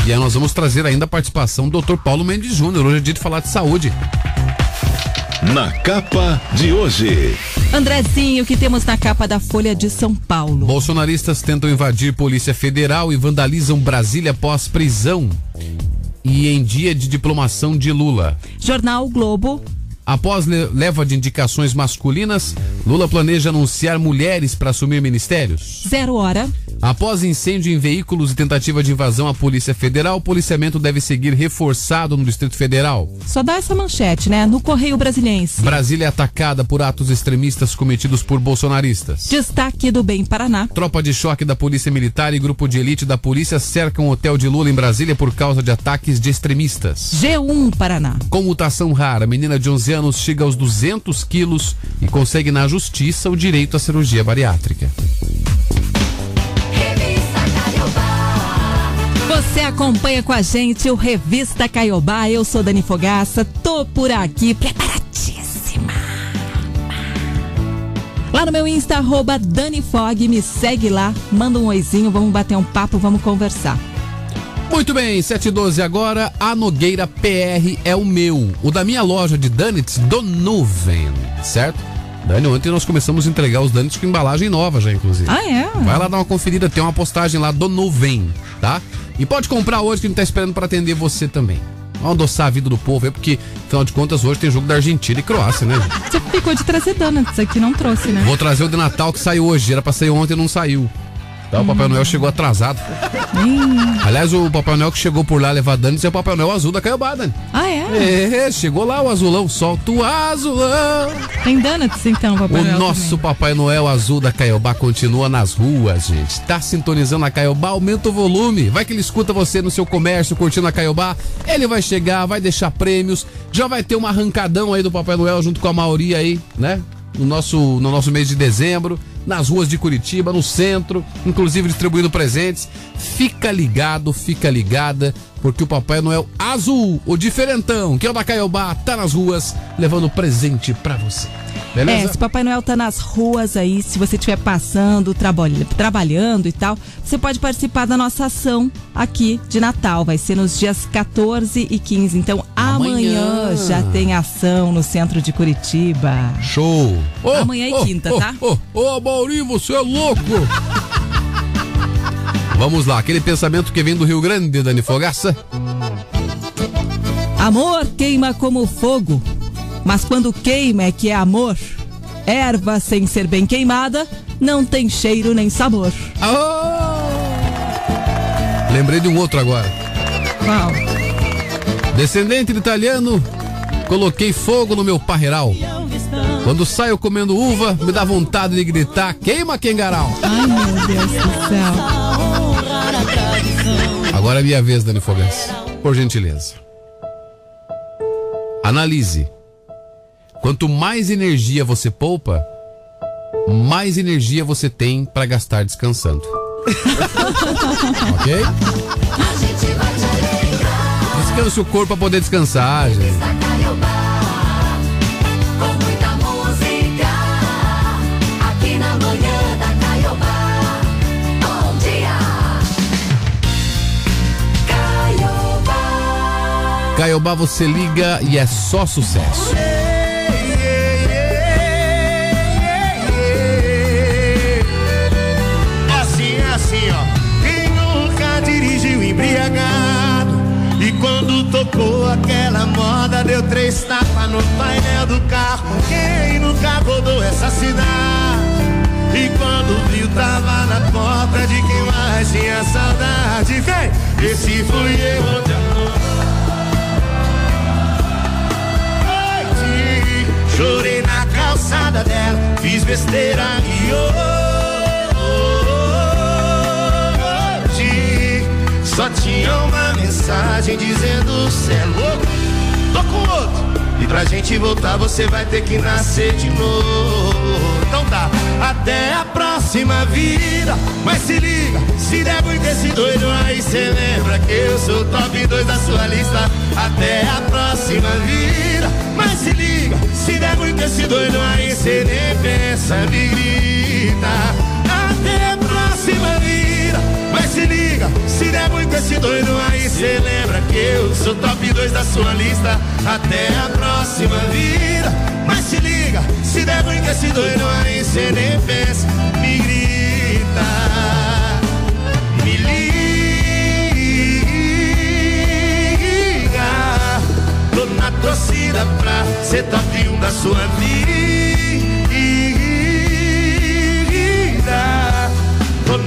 E aí nós vamos trazer ainda a participação do Dr. Paulo Mendes Júnior. Hoje é dia de falar de saúde. Na capa de hoje. Andrezinho, o que temos na capa da Folha de São Paulo? Bolsonaristas tentam invadir Polícia Federal e vandalizam Brasília após prisão. E em dia de diplomação de Lula. Jornal Globo. Após le leva de indicações masculinas, Lula planeja anunciar mulheres para assumir ministérios. Zero hora. Após incêndio em veículos e tentativa de invasão à Polícia Federal, o policiamento deve seguir reforçado no Distrito Federal. Só dá essa manchete, né? No Correio Brasiliense. Brasília é atacada por atos extremistas cometidos por bolsonaristas. Destaque do Bem Paraná. Tropa de choque da Polícia Militar e grupo de elite da polícia cercam o hotel de Lula em Brasília por causa de ataques de extremistas. G1 Paraná. Comutação rara. Menina de 11 anos chega aos 200 quilos e consegue na justiça o direito à cirurgia bariátrica. Você acompanha com a gente o Revista Caiobá. Eu sou Dani Fogaça, tô por aqui, preparadíssima. Lá no meu Insta, arroba Dani Fog, me segue lá, manda um oizinho, vamos bater um papo, vamos conversar. Muito bem, 712 agora, a Nogueira PR é o meu. O da minha loja de donuts do Nuvem, certo? Dani, ontem nós começamos a entregar os donuts com embalagem nova já, inclusive. Ah, é? Vai lá dar uma conferida, tem uma postagem lá do Nuvem, tá? E pode comprar hoje que a gente tá esperando para atender você também. Vamos adoçar a vida do povo aí, porque, afinal de contas, hoje tem jogo da Argentina e Croácia, né? gente? Você ficou de trazer donuts aqui, não trouxe, né? Vou trazer o de Natal que saiu hoje, era pra sair ontem e não saiu. Tá, o Papai Noel chegou atrasado. Aliás, o Papai Noel que chegou por lá levar danos é o Papai Noel azul da Caiobá, Dani. Ah, é? É, chegou lá o azulão, solta o azulão. Tem donuts então, Papai O Noel nosso também. Papai Noel azul da Caiobá continua nas ruas, gente. Tá sintonizando a Caiobá, aumenta o volume. Vai que ele escuta você no seu comércio, curtindo a Caiobá. Ele vai chegar, vai deixar prêmios. Já vai ter um arrancadão aí do Papai Noel junto com a maioria aí, né? No nosso, no nosso mês de dezembro, nas ruas de Curitiba, no centro, inclusive distribuindo presentes. Fica ligado, fica ligada, porque o Papai Noel azul, o diferentão, que é o da Caiobá, tá nas ruas levando presente pra você. Beleza? É, se Papai Noel tá nas ruas aí, se você estiver passando, trabalha- trabalhando e tal, você pode participar da nossa ação aqui de Natal. Vai ser nos dias 14 e 15. Então, amanhã, Amanhã. já tem ação no centro de Curitiba. Show! Ô, Amanhã é ô, quinta, ô, tá? Ô, ô, Mauri, você é louco! Vamos lá, aquele pensamento que vem do Rio Grande, Dani Fogaça. Amor queima como fogo, mas quando queima é que é amor. Erva sem ser bem queimada não tem cheiro nem sabor. Lembrei de um outro agora. Qual? Descendente de italiano, Coloquei fogo no meu parreiral. Quando saio comendo uva, me dá vontade de gritar: queima Kengarau. Ai, meu Deus do céu. Agora é minha vez, Dani Fogas. Por gentileza. Analise. Quanto mais energia você poupa, mais energia você tem para gastar descansando. ok? Descanse o corpo para poder descansar, gente. Caiobá. Você liga e é só sucesso. Assim, assim, ó. Quem nunca dirigiu embriagado? E quando tocou aquela moda, deu três tapas no painel do carro. Quem nunca rodou essa cidade? E quando viu, tava na porta de quem mais tinha saudade. Vem, esse fui eu. Chorei na calçada dela, fiz besteira e hoje só tinha uma mensagem dizendo cê é louco, tô com outro. E pra gente voltar você vai ter que nascer de novo. Então tá, até a próxima vida. Mas se liga, se der muito esse doido aí, cê lembra que eu sou top 2 da sua lista. Até a próxima vida. Mas se liga, se der muito esse doido aí, cê nem pensa, me grita. Até a próxima vida. Se liga, se der muito esse doido aí, cê lembra que eu sou top 2 da sua lista. Até a próxima vida. Mas se liga, se der muito esse doido aí, cê nem pensa, me grita. Me liga. Tô na torcida pra ser top 1 da sua vida.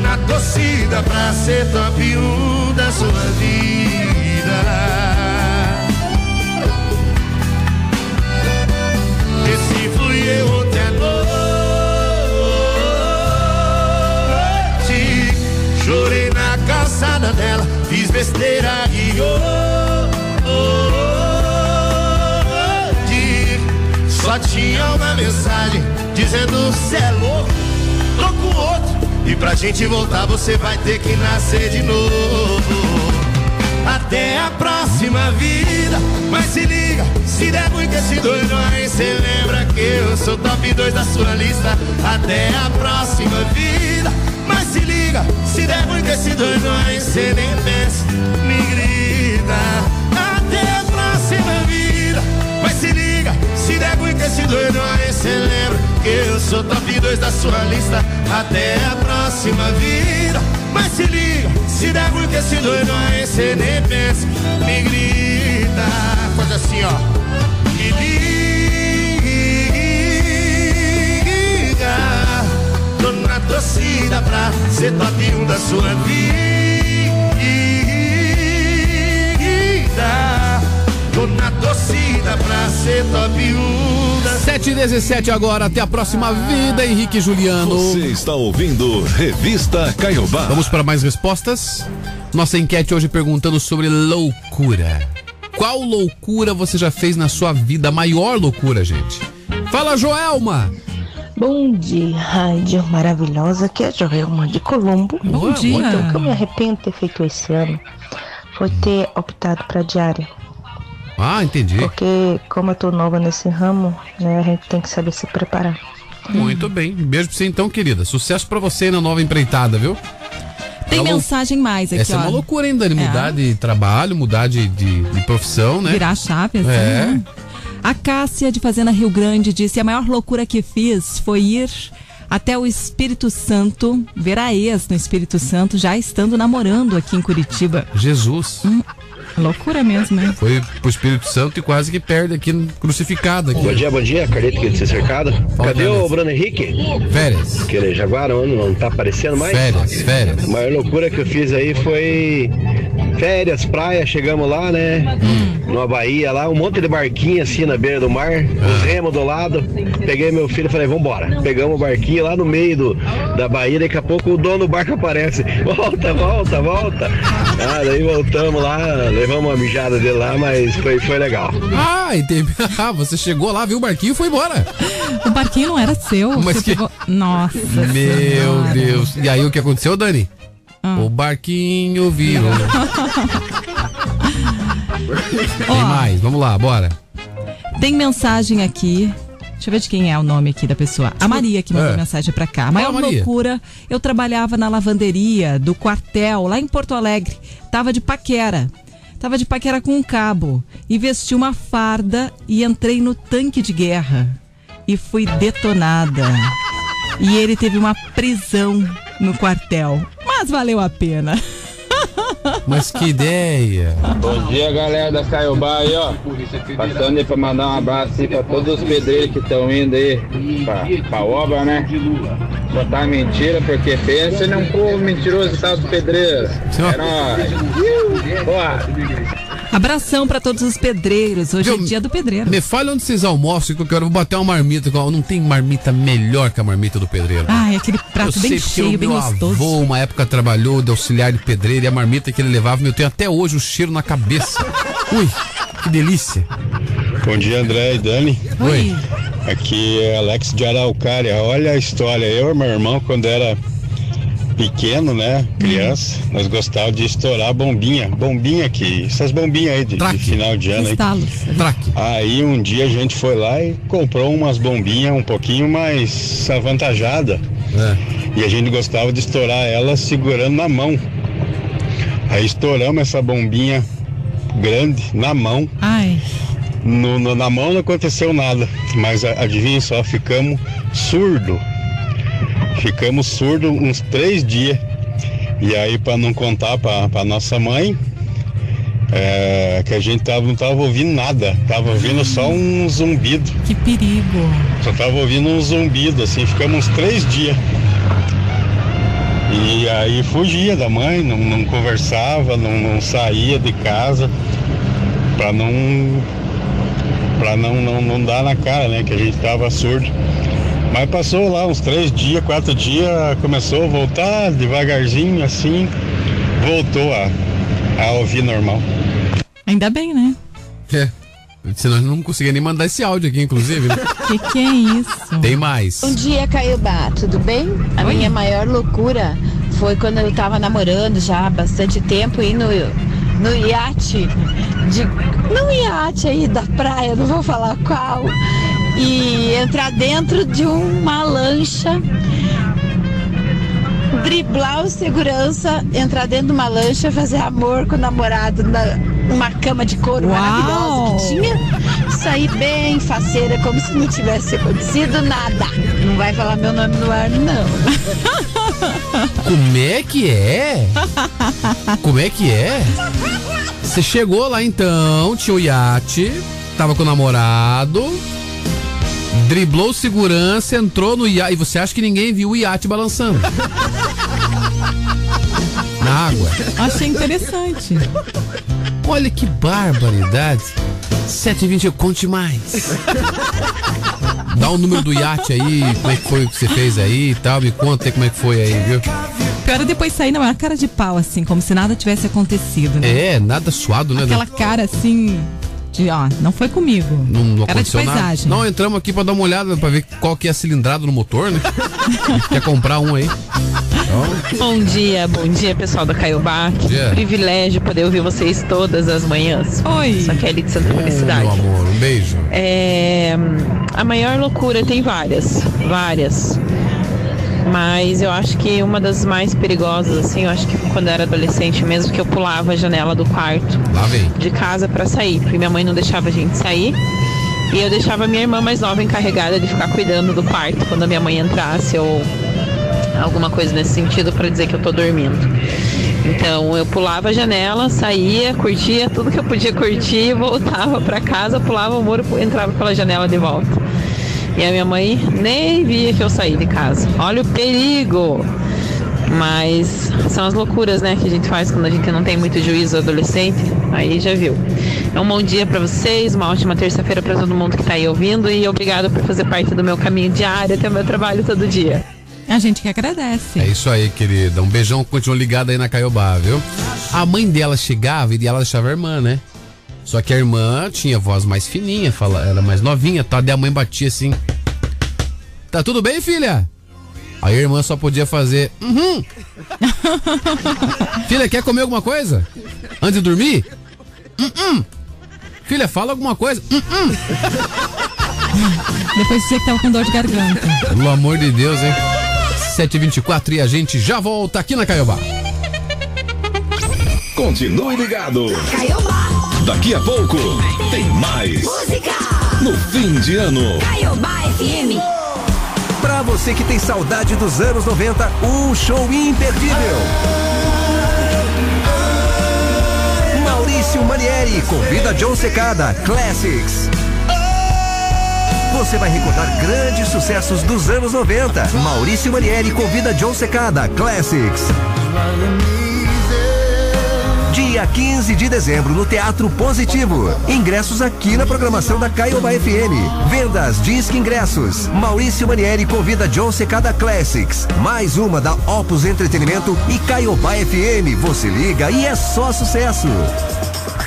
Na torcida pra ser top 1 da sua vida. Esse fui eu ontem à noite. Chorei na calçada dela, fiz besteira e hoje só tinha uma mensagem dizendo cê é louco, com outro. Pra gente voltar você vai ter que nascer de novo. Até a próxima vida. Mas se liga, se der muito esse doido aí, cê lembra que eu sou top 2 da sua lista. Até a próxima vida. Mas se liga, se der muito esse doido aí, cê nem pensa, me grita. Esse doido aí, cê lembra que eu sou top 2 da sua lista. Até a próxima vida. Mas se liga, se der muito esse doido aí, cê nem pensa, me grita. Faz assim, ó. Me liga. Tô na torcida pra ser top 1 da sua vida. Tô na torcida pra ser top 1 da 7 e 17 agora, até a próxima vida, Henrique e Juliano. Você está ouvindo Revista Caiobá. Vamos para mais respostas? Nossa enquete hoje perguntando sobre loucura. Qual loucura você já fez na sua vida? A maior loucura, gente. Fala, Joelma! Bom dia, rádio maravilhosa, que é a Joelma de Colombo. Bom dia. Então, o que eu me arrependo de ter feito esse ano foi ter optado para diária. Ah, entendi. Porque, como eu tô nova nesse ramo, né, a gente tem que saber se preparar. Muito bem. Beijo pra você então, querida. Sucesso pra você na nova empreitada, viu? Tem É mensagem mais aqui, Essa é ó. uma loucura, hein, Dani? É. Mudar de trabalho, mudar de, de, de profissão, né? Virar a chave, assim. É. né? A Cássia de Fazenda Rio Grande disse: a maior loucura que fiz foi ir até o Espírito Santo, ver a ex no Espírito Santo, já estando namorando aqui em Curitiba. Jesus. Loucura mesmo, né? Foi pro Espírito Santo e quase que perde aqui no- crucificado. Aqui. Bom dia, bom dia, Carlito aqui de ser cercado. Cadê o Bruno Henrique? Férias. Aquele Jaguarão não tá aparecendo mais? Férias, férias. A maior loucura que eu fiz aí foi Férias, praia, chegamos lá, né? Numa Bahia lá, um monte de barquinho assim na beira do mar, os remos do lado. Peguei meu filho e falei, vambora. Pegamos o barquinho lá no meio do, da Bahia, daqui a pouco o dono do barco aparece. Volta, volta, volta. Ah, daí voltamos lá, levamos uma mijada dele lá, mas foi, foi legal. Ah, e teve... ah, você chegou lá, viu o barquinho e foi embora. O barquinho não era seu. Mas você que- pegou- Nossa. Meu Senhora. Deus. E aí o que aconteceu, Dani? Ah. O barquinho virou. Tem mais, vamos lá, bora. Tem mensagem aqui. Deixa eu ver de quem é o nome aqui da pessoa. A Maria que mandou É. mensagem pra cá. A maior loucura, eu trabalhava na lavanderia do quartel, lá em Porto Alegre. Tava de paquera. Tava de paquera com um cabo. E vesti uma farda e entrei no tanque de guerra. E fui detonada. E ele teve uma prisão no quartel. Mas valeu a pena. Mas que ideia. Bom dia, galera da Caiobá aí, ó. Passando aí pra mandar um abraço aí pra todos os pedreiros que estão indo aí pra, pra obra, né? Botar mentira, porque pensa num povo mentiroso tal dos pedreiros. É nóis. Boa. Abração pra todos os pedreiros. Hoje é dia do pedreiro. Me fale onde vocês almoçam que eu quero vou bater uma marmita. igual- Não tem marmita melhor que a marmita do pedreiro. Ai, aquele prato eu bem cheio, o bem meu gostoso. avô, uma época, trabalhou de auxiliar de pedreiro e a marmita que ele levava, eu tenho até hoje o cheiro na cabeça. Ui, que delícia. Bom dia, André e Dani. Oi. Aqui é Alex de Araucária. Olha a história. Eu e meu irmão, quando era pequeno, né? Criança, nós gostávamos de estourar bombinha. Bombinha aqui, essas bombinhas aí de, de final de ano. Aí. Estalos. aí um dia a gente foi lá e comprou umas bombinhas um pouquinho mais avantajada. E a gente gostava de estourar elas segurando na mão. Aí estouramos essa bombinha grande na mão. Ai. No, no- na mão não aconteceu nada, mas adivinha só, ficamos surdo. Ficamos surdo uns três dias. E aí, para não contar para nossa mãe, é, que a gente tava, não tava ouvindo nada, tava ouvindo só um zumbido. Que perigo. Só tava ouvindo um zumbido, assim, ficamos uns três dias. E aí fugia da mãe, não, não conversava, não, não saía de casa pra não. pra não, não, não dar na cara, né? Que a gente tava surdo. Mas passou lá uns três dias, quatro dias, começou a voltar devagarzinho assim, voltou a, a ouvir normal. Ainda bem, né? É. Senão eu não conseguia nem mandar esse áudio aqui, inclusive. né? Que que é isso? Tem mais. Bom dia, Caiobá, tudo bem? A minha maior loucura foi quando eu tava namorando já há bastante tempo e no, no iate, de, no iate aí da praia, não vou falar qual, e entrar dentro de uma lancha, driblar o segurança, entrar dentro de uma lancha, fazer amor com o namorado na, numa cama de couro Uau! maravilhosa que tinha, sair bem faceira, como se não tivesse acontecido nada. Não vai falar meu nome no ar, não. Como é que é? Como é que é? Você chegou lá então, tinha o iate, tava com o namorado, driblou segurança, entrou no iate. E você acha que ninguém viu o iate balançando? Na água. Achei interessante. Olha que barbaridade. 720, conte mais. Dá o número do iate aí, como é que foi o que você fez aí e tal. Me conta aí como é que foi aí, viu? Pior é depois sair na maior cara de pau, assim, como se nada tivesse acontecido, né? É, nada suado, né? Aquela cara assim, de ó, não foi comigo. Não, não cara de aconteceu nada. paisagem. Não, entramos aqui pra dar uma olhada, pra ver qual que é a cilindrada no motor, né? Quer comprar um aí. Bom dia, bom dia pessoal da Caiobá. Que privilégio poder ouvir vocês todas as manhãs. Oi. Sou a Kelly de Santa Felicidade. meu amor, um beijo. É, a maior loucura tem várias, várias. Mas eu acho que uma das mais perigosas, assim, eu acho que quando eu era adolescente mesmo, que eu pulava a janela do quarto de casa pra sair, porque minha mãe não deixava a gente sair. E eu deixava a minha irmã mais nova encarregada de ficar cuidando do quarto quando a minha mãe entrasse ou alguma coisa nesse sentido pra dizer que eu tô dormindo. Então eu pulava a janela, saía, curtia tudo que eu podia curtir, voltava pra casa, pulava o muro, entrava pela janela de volta. E a minha mãe nem via que eu saí de casa. Olha o perigo! Mas são as loucuras, né, que a gente faz quando a gente não tem muito juízo adolescente. Aí já viu. É um bom dia para vocês, uma ótima terça-feira para todo mundo que tá aí ouvindo e obrigado por fazer parte do meu caminho diário até o meu trabalho todo dia. A gente que agradece. É isso aí, querida. Um beijão, continua ligado aí na Caiobá, viu? A mãe dela chegava e ela deixava a irmã, né? Só que a irmã tinha voz mais fininha, fala, era mais novinha, tá? Daí a mãe batia assim. Tá tudo bem, filha? Aí a irmã só podia fazer. Uhum. filha, quer comer alguma coisa? Antes de dormir? Uhum. Filha, fala alguma coisa. Uhum. Depois você que tava com dor de garganta. Pelo amor de Deus, hein? 7h24 e a gente já volta aqui na Caiobá. Continue ligado. Caiobá. Daqui a pouco tem mais. Música. No fim de ano. Caiobá FM. Pra você que tem saudade dos anos 90, um show imperdível. Maurício Manieri convida John Secada Classics. Você vai recordar grandes sucessos dos anos 90. Maurício Manieri convida John Secada Classics. Dia 15 de dezembro no Teatro Positivo. Ingressos aqui na programação da Caiobá FM. Vendas Disque Ingressos. Maurício Manieri convida John Secada Classics. Mais uma da Opus Entretenimento e Caiobá FM. Você liga e é só sucesso.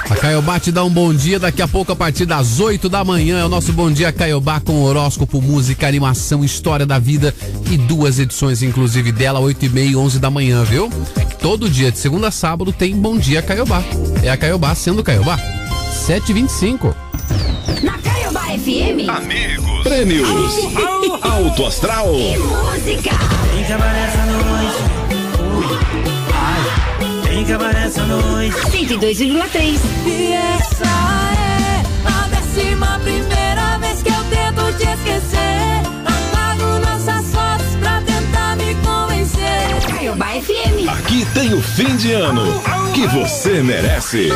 A Caiobá te dá um bom dia daqui a pouco a partir das 8 da manhã. É o nosso Bom Dia Caiobá com horóscopo, música, animação, história da vida e duas edições, inclusive dela, 8 e meia e 11 da manhã, viu? Todo dia, de segunda a sábado, tem Bom Dia Caiobá. É a Caiobá sendo Caiobá. 7h25. Na Caiobá FM. Amigos. Prêmios. Alto Astral. E música. Tem que acabar essa noite. 102,3. E essa é a décima primeira vez que eu tento te esquecer. Apago nossas fotos pra tentar me convencer. Caiobá FM. Aqui tem o fim de ano que você merece.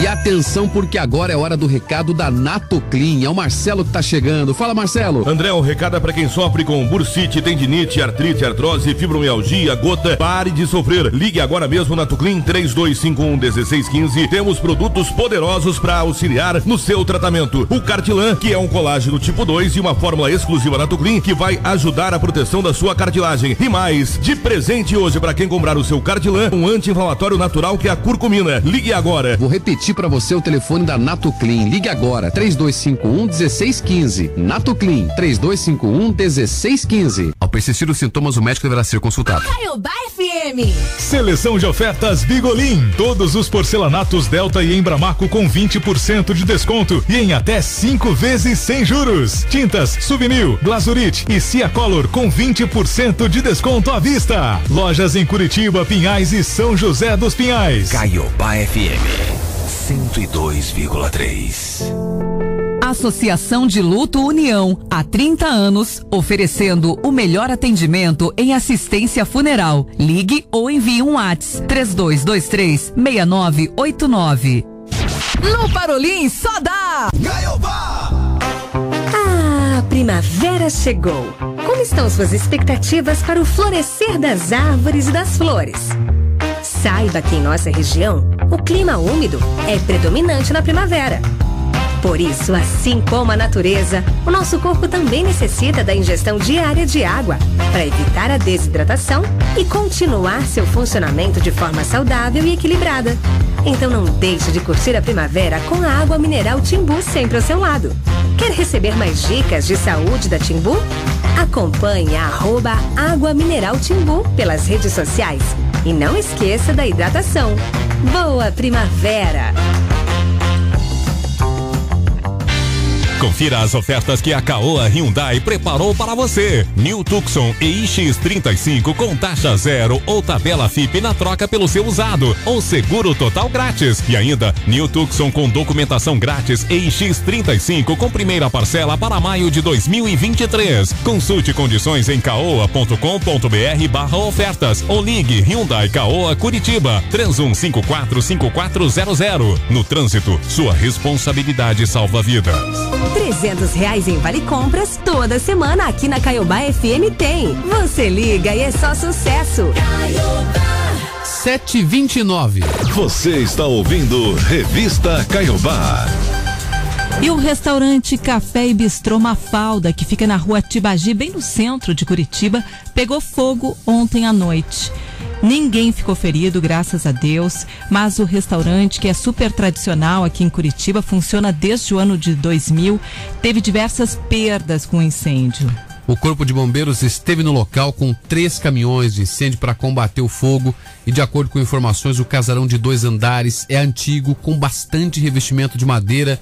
E atenção, porque agora é hora do recado da Natoclean. É o Marcelo que tá chegando. Fala, Marcelo. André, o recado é para quem sofre com bursite, tendinite, artrite, artrose, fibromialgia, gota. Pare de sofrer. Ligue agora mesmo na Tuclin 32511615. Temos produtos poderosos para auxiliar no seu tratamento. O Cartilan, que é um colágeno tipo 2 e uma fórmula exclusiva na Tuclin que vai ajudar a proteção da sua cartilagem. E mais, de presente hoje para quem comprar o seu Cartilan, um anti-inflamatório natural que é a curcumina. Ligue agora. Vou repetir para você o telefone da Natoclean. Ligue agora, 3251 1615. Natoclean, 3251 1615. Ao persistir os sintomas, o médico deverá ser consultado. Caiobá FM. Seleção de ofertas Bigolim. Todos os porcelanatos Delta e Embramaco com 20% de desconto e em até cinco vezes sem juros. Tintas Souvenir, Glazurite e Ciacolor com 20% de desconto à vista. Lojas em Curitiba, Pinhais e São José dos Pinhais. Caiobá FM 102,3. Associação de Luto União, há 30 anos, oferecendo o melhor atendimento em assistência funeral. Ligue ou envie um WhatsApp 3223 6989. No Parolim só dá! Ah, a primavera chegou. Como estão suas expectativas para o florescer das árvores e das flores? Saiba que em nossa região, o clima úmido é predominante na primavera. Por isso, assim como a natureza, o nosso corpo também necessita da ingestão diária de água para evitar a desidratação e continuar seu funcionamento de forma saudável e equilibrada. Então não deixe de curtir a primavera com a água mineral Timbu sempre ao seu lado. Quer receber mais dicas de saúde da Timbu? Acompanhe a arroba Água Mineral Timbu pelas redes sociais. E não esqueça da hidratação. Boa primavera! Confira as ofertas que a Caoa Hyundai preparou para você. New Tucson EX35 com taxa zero ou tabela FIP na troca pelo seu usado ou seguro total grátis. E ainda New Tucson com documentação grátis EX35 com primeira parcela para maio de 2023. Consulte condições em caoa.com.br barra ofertas ou ligue Hyundai Caoa Curitiba 31545400. No trânsito, sua responsabilidade salva vidas. 300 reais em Vale Compras toda semana aqui na Caiobá FM tem. Você liga e é só sucesso. 729. Você está ouvindo Revista Caiobá. E o restaurante Café e Bistrô Mafalda, que fica na rua Tibagi, bem no centro de Curitiba, pegou fogo ontem à noite. Ninguém ficou ferido, graças a Deus, mas o restaurante, que é super tradicional aqui em Curitiba, funciona desde o ano de 2000, teve diversas perdas com o incêndio. O Corpo de Bombeiros esteve no local com três caminhões de incêndio para combater o fogo e, de acordo com informações, o casarão de dois andares é antigo, com bastante revestimento de madeira,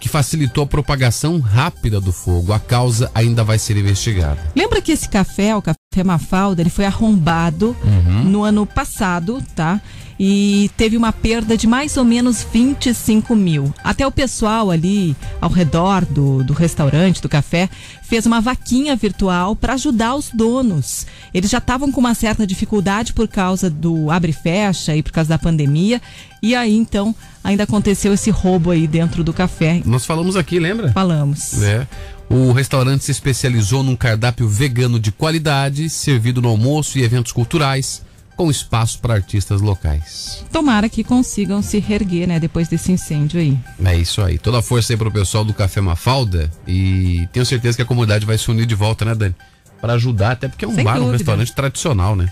que facilitou a propagação rápida do fogo. A causa ainda vai ser investigada. Lembra que esse café, o café Mafalda, ele foi arrombado Uhum. no ano passado, tá? E teve uma perda de mais ou menos 25 mil. Até o pessoal ali ao redor do, do restaurante, do café, fez uma vaquinha virtual para ajudar os donos. Eles já estavam com uma certa dificuldade por causa do abre e fecha e por causa da pandemia. E aí, então, ainda aconteceu esse roubo aí dentro do café. Nós falamos aqui, lembra? Falamos. É. O restaurante se especializou num cardápio vegano de qualidade, servido no almoço e eventos culturais, com espaço para artistas locais. Tomara que consigam se reerguer, né, depois desse incêndio aí. É isso aí. Toda a força aí pro pessoal do Café Mafalda e tenho certeza que a comunidade vai se unir de volta, né, Dani? Para ajudar, até porque é um Sem bar, um dúvida. restaurante tradicional, né?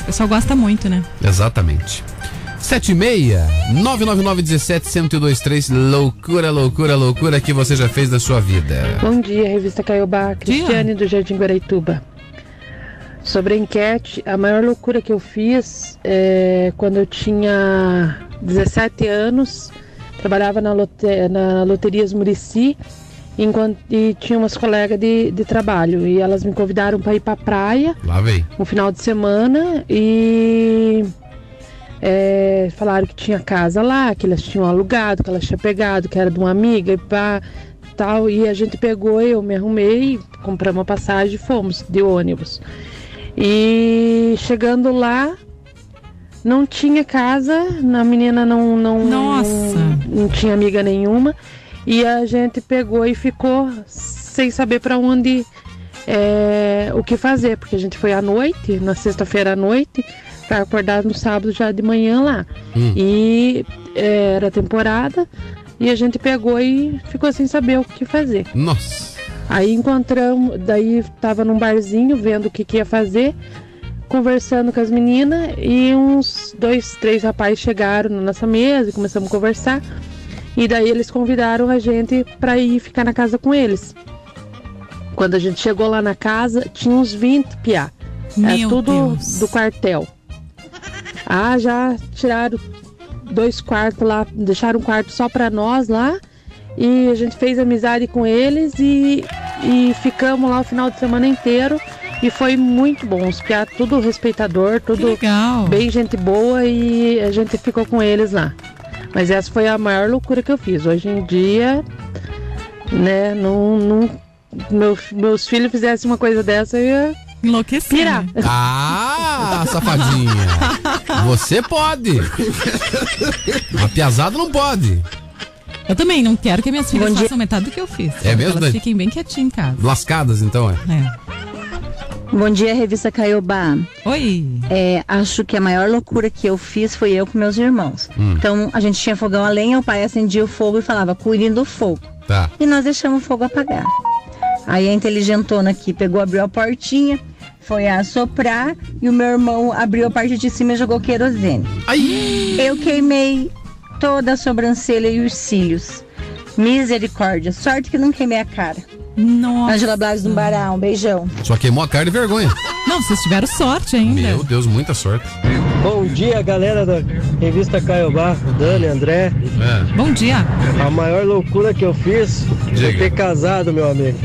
O pessoal gosta muito, né? Exatamente. 7 e meia, 999 17 1023 loucura, loucura, loucura que você já fez da sua vida. Bom dia, revista Caiobá, Cristiane do Jardim Guaraituba. Sobre a enquete, a maior loucura que eu fiz é quando eu tinha 17 anos, trabalhava na, lote, na Loterias Murici enquanto, e tinha umas colegas de, de trabalho e elas me convidaram para ir para praia Lá vem. um final de semana e é, falaram que tinha casa lá, que elas tinham alugado, que elas tinham pegado, que era de uma amiga e pá, tal. E a gente pegou, eu me arrumei, compramos uma passagem e fomos de ônibus. E chegando lá, não tinha casa, a menina não, não, Nossa. não, não tinha amiga nenhuma. E a gente pegou e ficou sem saber para onde é, o que fazer, porque a gente foi à noite, na sexta-feira à noite, para acordar no sábado já de manhã lá. Hum. E é, era temporada e a gente pegou e ficou sem saber o que fazer. Nossa. Aí encontramos, daí tava num barzinho vendo o que, que ia fazer, conversando com as meninas e uns dois, três rapazes chegaram na nossa mesa e começamos a conversar. E daí eles convidaram a gente para ir ficar na casa com eles. Quando a gente chegou lá na casa, tinha uns 20 piá. Era Meu tudo Deus. do quartel. Ah, já tiraram dois quartos lá, deixaram um quarto só para nós lá. E a gente fez amizade com eles e, e ficamos lá o final de semana inteiro. E foi muito bom. Os piá tudo respeitador, tudo bem gente boa e a gente ficou com eles lá. Mas essa foi a maior loucura que eu fiz. Hoje em dia, né, não, não, meu, meus filhos fizessem uma coisa dessa, eu ia enlouquecer. Ah, safadinha. Você pode. A piazada não pode. Eu também não quero que minhas filhas façam metade do que eu fiz. É mesmo, Elas fiquem bem quietinhas em casa. Lascadas, então, é. Bom dia, revista Caiobá. Oi. É, acho que a maior loucura que eu fiz foi eu com meus irmãos. Hum. Então, a gente tinha fogão a lenha, o pai acendia o fogo e falava, cuidem do fogo. Tá. E nós deixamos o fogo apagar. Aí a inteligentona aqui pegou, abriu a portinha, foi assoprar e o meu irmão abriu a parte de cima e jogou querosene. Eu queimei toda a sobrancelha e os cílios. Misericórdia. Sorte que não queimei a cara. Nossa. Angela Blas do Bará, um beijão. Só queimou a cara de vergonha. Não, vocês tiveram sorte ainda. Meu Deus, muita sorte. Bom dia, galera da revista Caiobá, Dani, André. Bom dia. A maior loucura que eu fiz foi ter casado, meu amigo.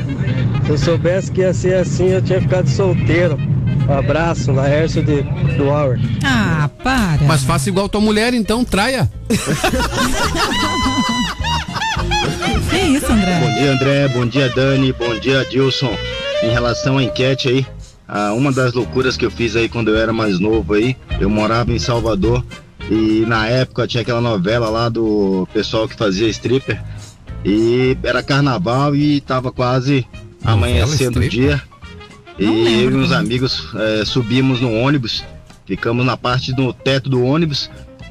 Se eu soubesse que ia ser assim, eu tinha ficado solteiro. Um abraço, Laércio de, do Hour. Ah, para. Mas faça igual tua mulher, então, traia. dia, André. Bom dia, Dani. Bom dia, Dilson. Em relação à enquete aí, ah, uma das loucuras que eu fiz aí quando eu era mais novo aí, eu morava em Salvador e na época tinha aquela novela lá do pessoal que fazia stripper E era carnaval e tava quase amanhecendo o dia. E eu e uns amigos eh, subimos no ônibus, ficamos na parte do teto do ônibus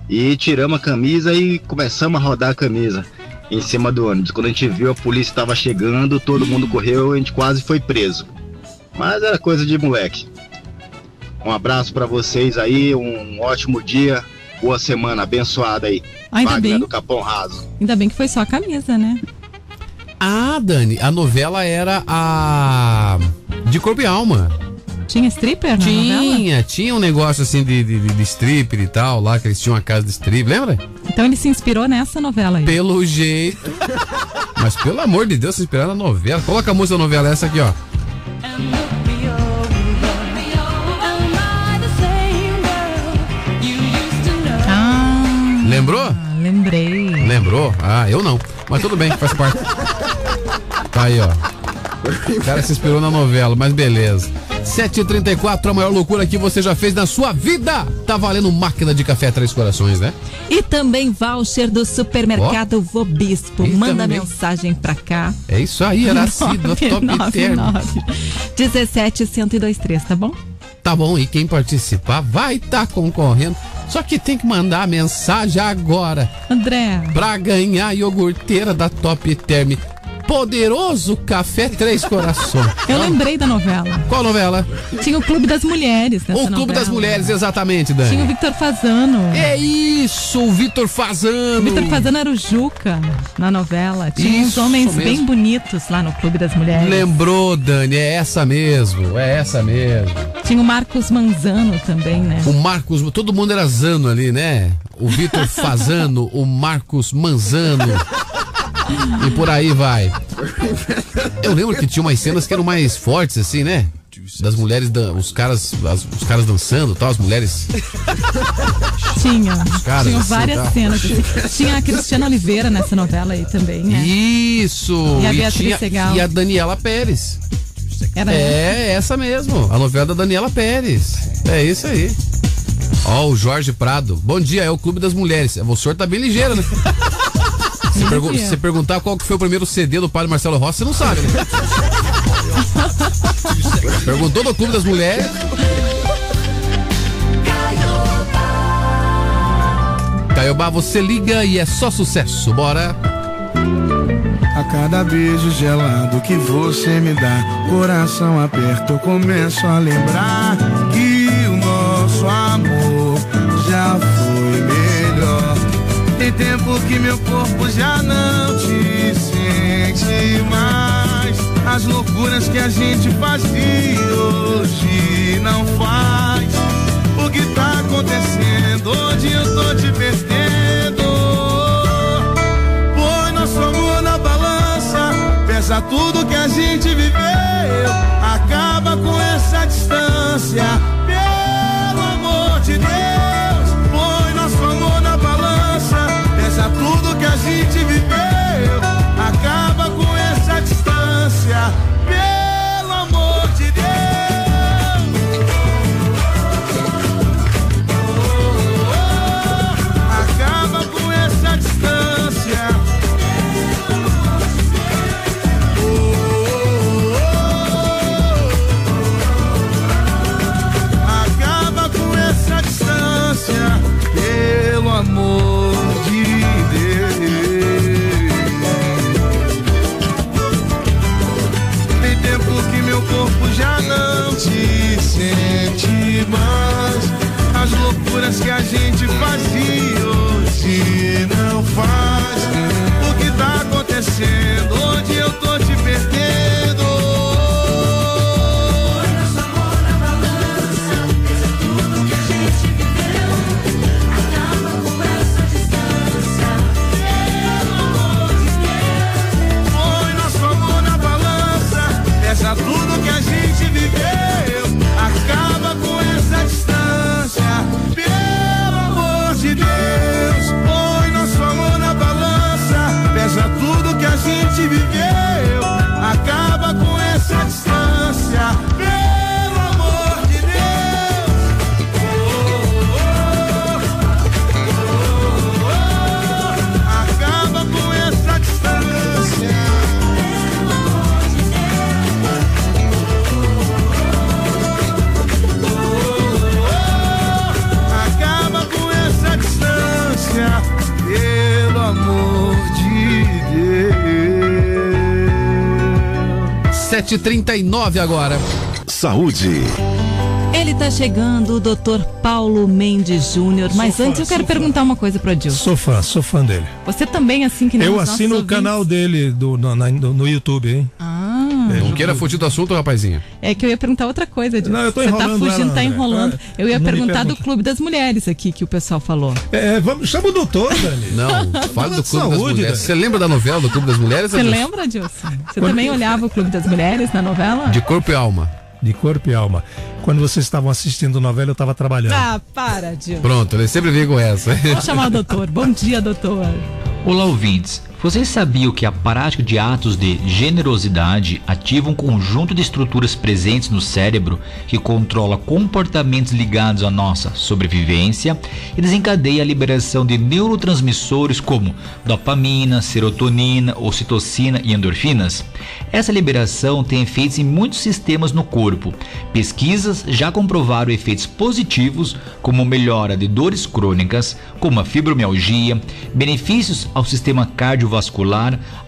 e tiramos a camisa e começamos a rodar a camisa em cima do ônibus. Quando a gente viu a polícia estava chegando, todo mundo correu, a gente quase foi preso. Mas era coisa de moleque. Um abraço para vocês aí, um ótimo dia, boa semana abençoada aí. Ainda Wagner bem. do Capão Raso. Ainda bem que foi só a camisa, né? Ah, Dani, a novela era a. De corpo e alma. Tinha stripper na novela? Tinha, tinha um negócio assim de, de, de stripper e tal, lá que eles tinham uma casa de strip, lembra? Então ele se inspirou nessa novela aí. Pelo jeito. Mas pelo amor de Deus, se inspirar na novela. Coloca a música da novela essa aqui, ó. Ah, Lembrou? lembrei. Lembrou? Ah, eu não. Mas tudo bem, faz parte. Tá aí, ó. O cara se inspirou na novela, mas beleza. 7h34, a maior loucura que você já fez na sua vida. Tá valendo máquina de café Três Corações, né? E também voucher do supermercado Vobispo. Ih, Manda também. mensagem pra cá. É isso aí, era assim, do top term. 17 1023, tá bom? Tá bom, e quem participar vai estar concorrendo. Só que tem que mandar a mensagem agora. André. Pra ganhar a iogurteira da Top Term. Poderoso Café Três Corações. Eu lembrei da novela. Qual novela? Tinha o Clube das Mulheres. O Clube novela. das Mulheres, exatamente, Dani. Tinha o Victor Fazano. É isso, o Vitor Fazano. O Victor Fazano era o Juca na novela. Tinha uns Isso homens mesmo. bem bonitos lá no Clube das Mulheres. Lembrou, Dani, é essa mesmo, é essa mesmo. Tinha o Marcos Manzano também, né? O Marcos, todo mundo era Zano ali, né? O Vitor Fazano, o Marcos Manzano. E por aí vai. Eu lembro que tinha umas cenas que eram mais fortes, assim, né? Das mulheres, dan- os caras, as- os caras dançando, e tal, as mulheres. Tinha. caras, Tinha assim, várias tá. cenas. assim. Tinha a Cristiana Oliveira nessa novela aí também, né? Isso! E a Beatriz tinha- Segal. e a Daniela Pérez. Era é, essa mesmo. A novela da Daniela Pérez. É isso aí. Ó, o Jorge Prado. Bom dia, é o Clube das Mulheres. O senhor tá bem ligeiro, né? Se pergu- dia. se perguntar qual que foi o primeiro CD do padre Marcelo Rossi, você não sabe, né? Perguntou do Clube das Mulheres. Caiobá, você liga e é só sucesso. Bora. A cada beijo gelado que você me dá, coração aperto, eu começo a lembrar Tem tempo que meu corpo já não te sente mais. As loucuras que a gente fazia hoje 7h39 agora. Saúde. Ele tá chegando, o doutor Paulo Mendes Júnior. Mas fã, antes eu quero fã. perguntar uma coisa pro Adilson. Sou fã, sou fã dele. Você também, assim que nem Eu assino o ouvintes? canal dele do, no, no- no YouTube, hein? Ah, Não queira fugir do assunto, rapazinho. é que eu ia perguntar outra coisa, Adilson. Não, eu tô Você tá enrolando fugindo, ela, tá enrolando. Ah, Eu ia perguntar do. Clube das Mulheres aqui que o pessoal falou. É, vamos, chama o doutor, Dani. Não, fale do Clube de das saúde, Mulheres. Você lembra da novela do Clube das Mulheres? Você lembra, Adilson? Você Quando- também olhava o Clube das Mulheres na novela? De corpo e alma. De corpo e alma. Quando vocês estavam assistindo novela, eu estava trabalhando. Ah, para, Adilson. Pronto, ele sempre vem com essa. Vou chamar o doutor. Bom dia, doutor. Olá, ouvintes. Vocês sabiam que a prática de atos de generosidade ativa um conjunto de estruturas presentes no cérebro que controla comportamentos ligados à nossa sobrevivência e desencadeia a liberação de neurotransmissores como dopamina, serotonina, ocitocina e endorfinas? Essa liberação tem efeitos em muitos sistemas no corpo. Pesquisas já comprovaram efeitos positivos, como melhora de dores crônicas, como a fibromialgia, benefícios ao sistema cardiovascular,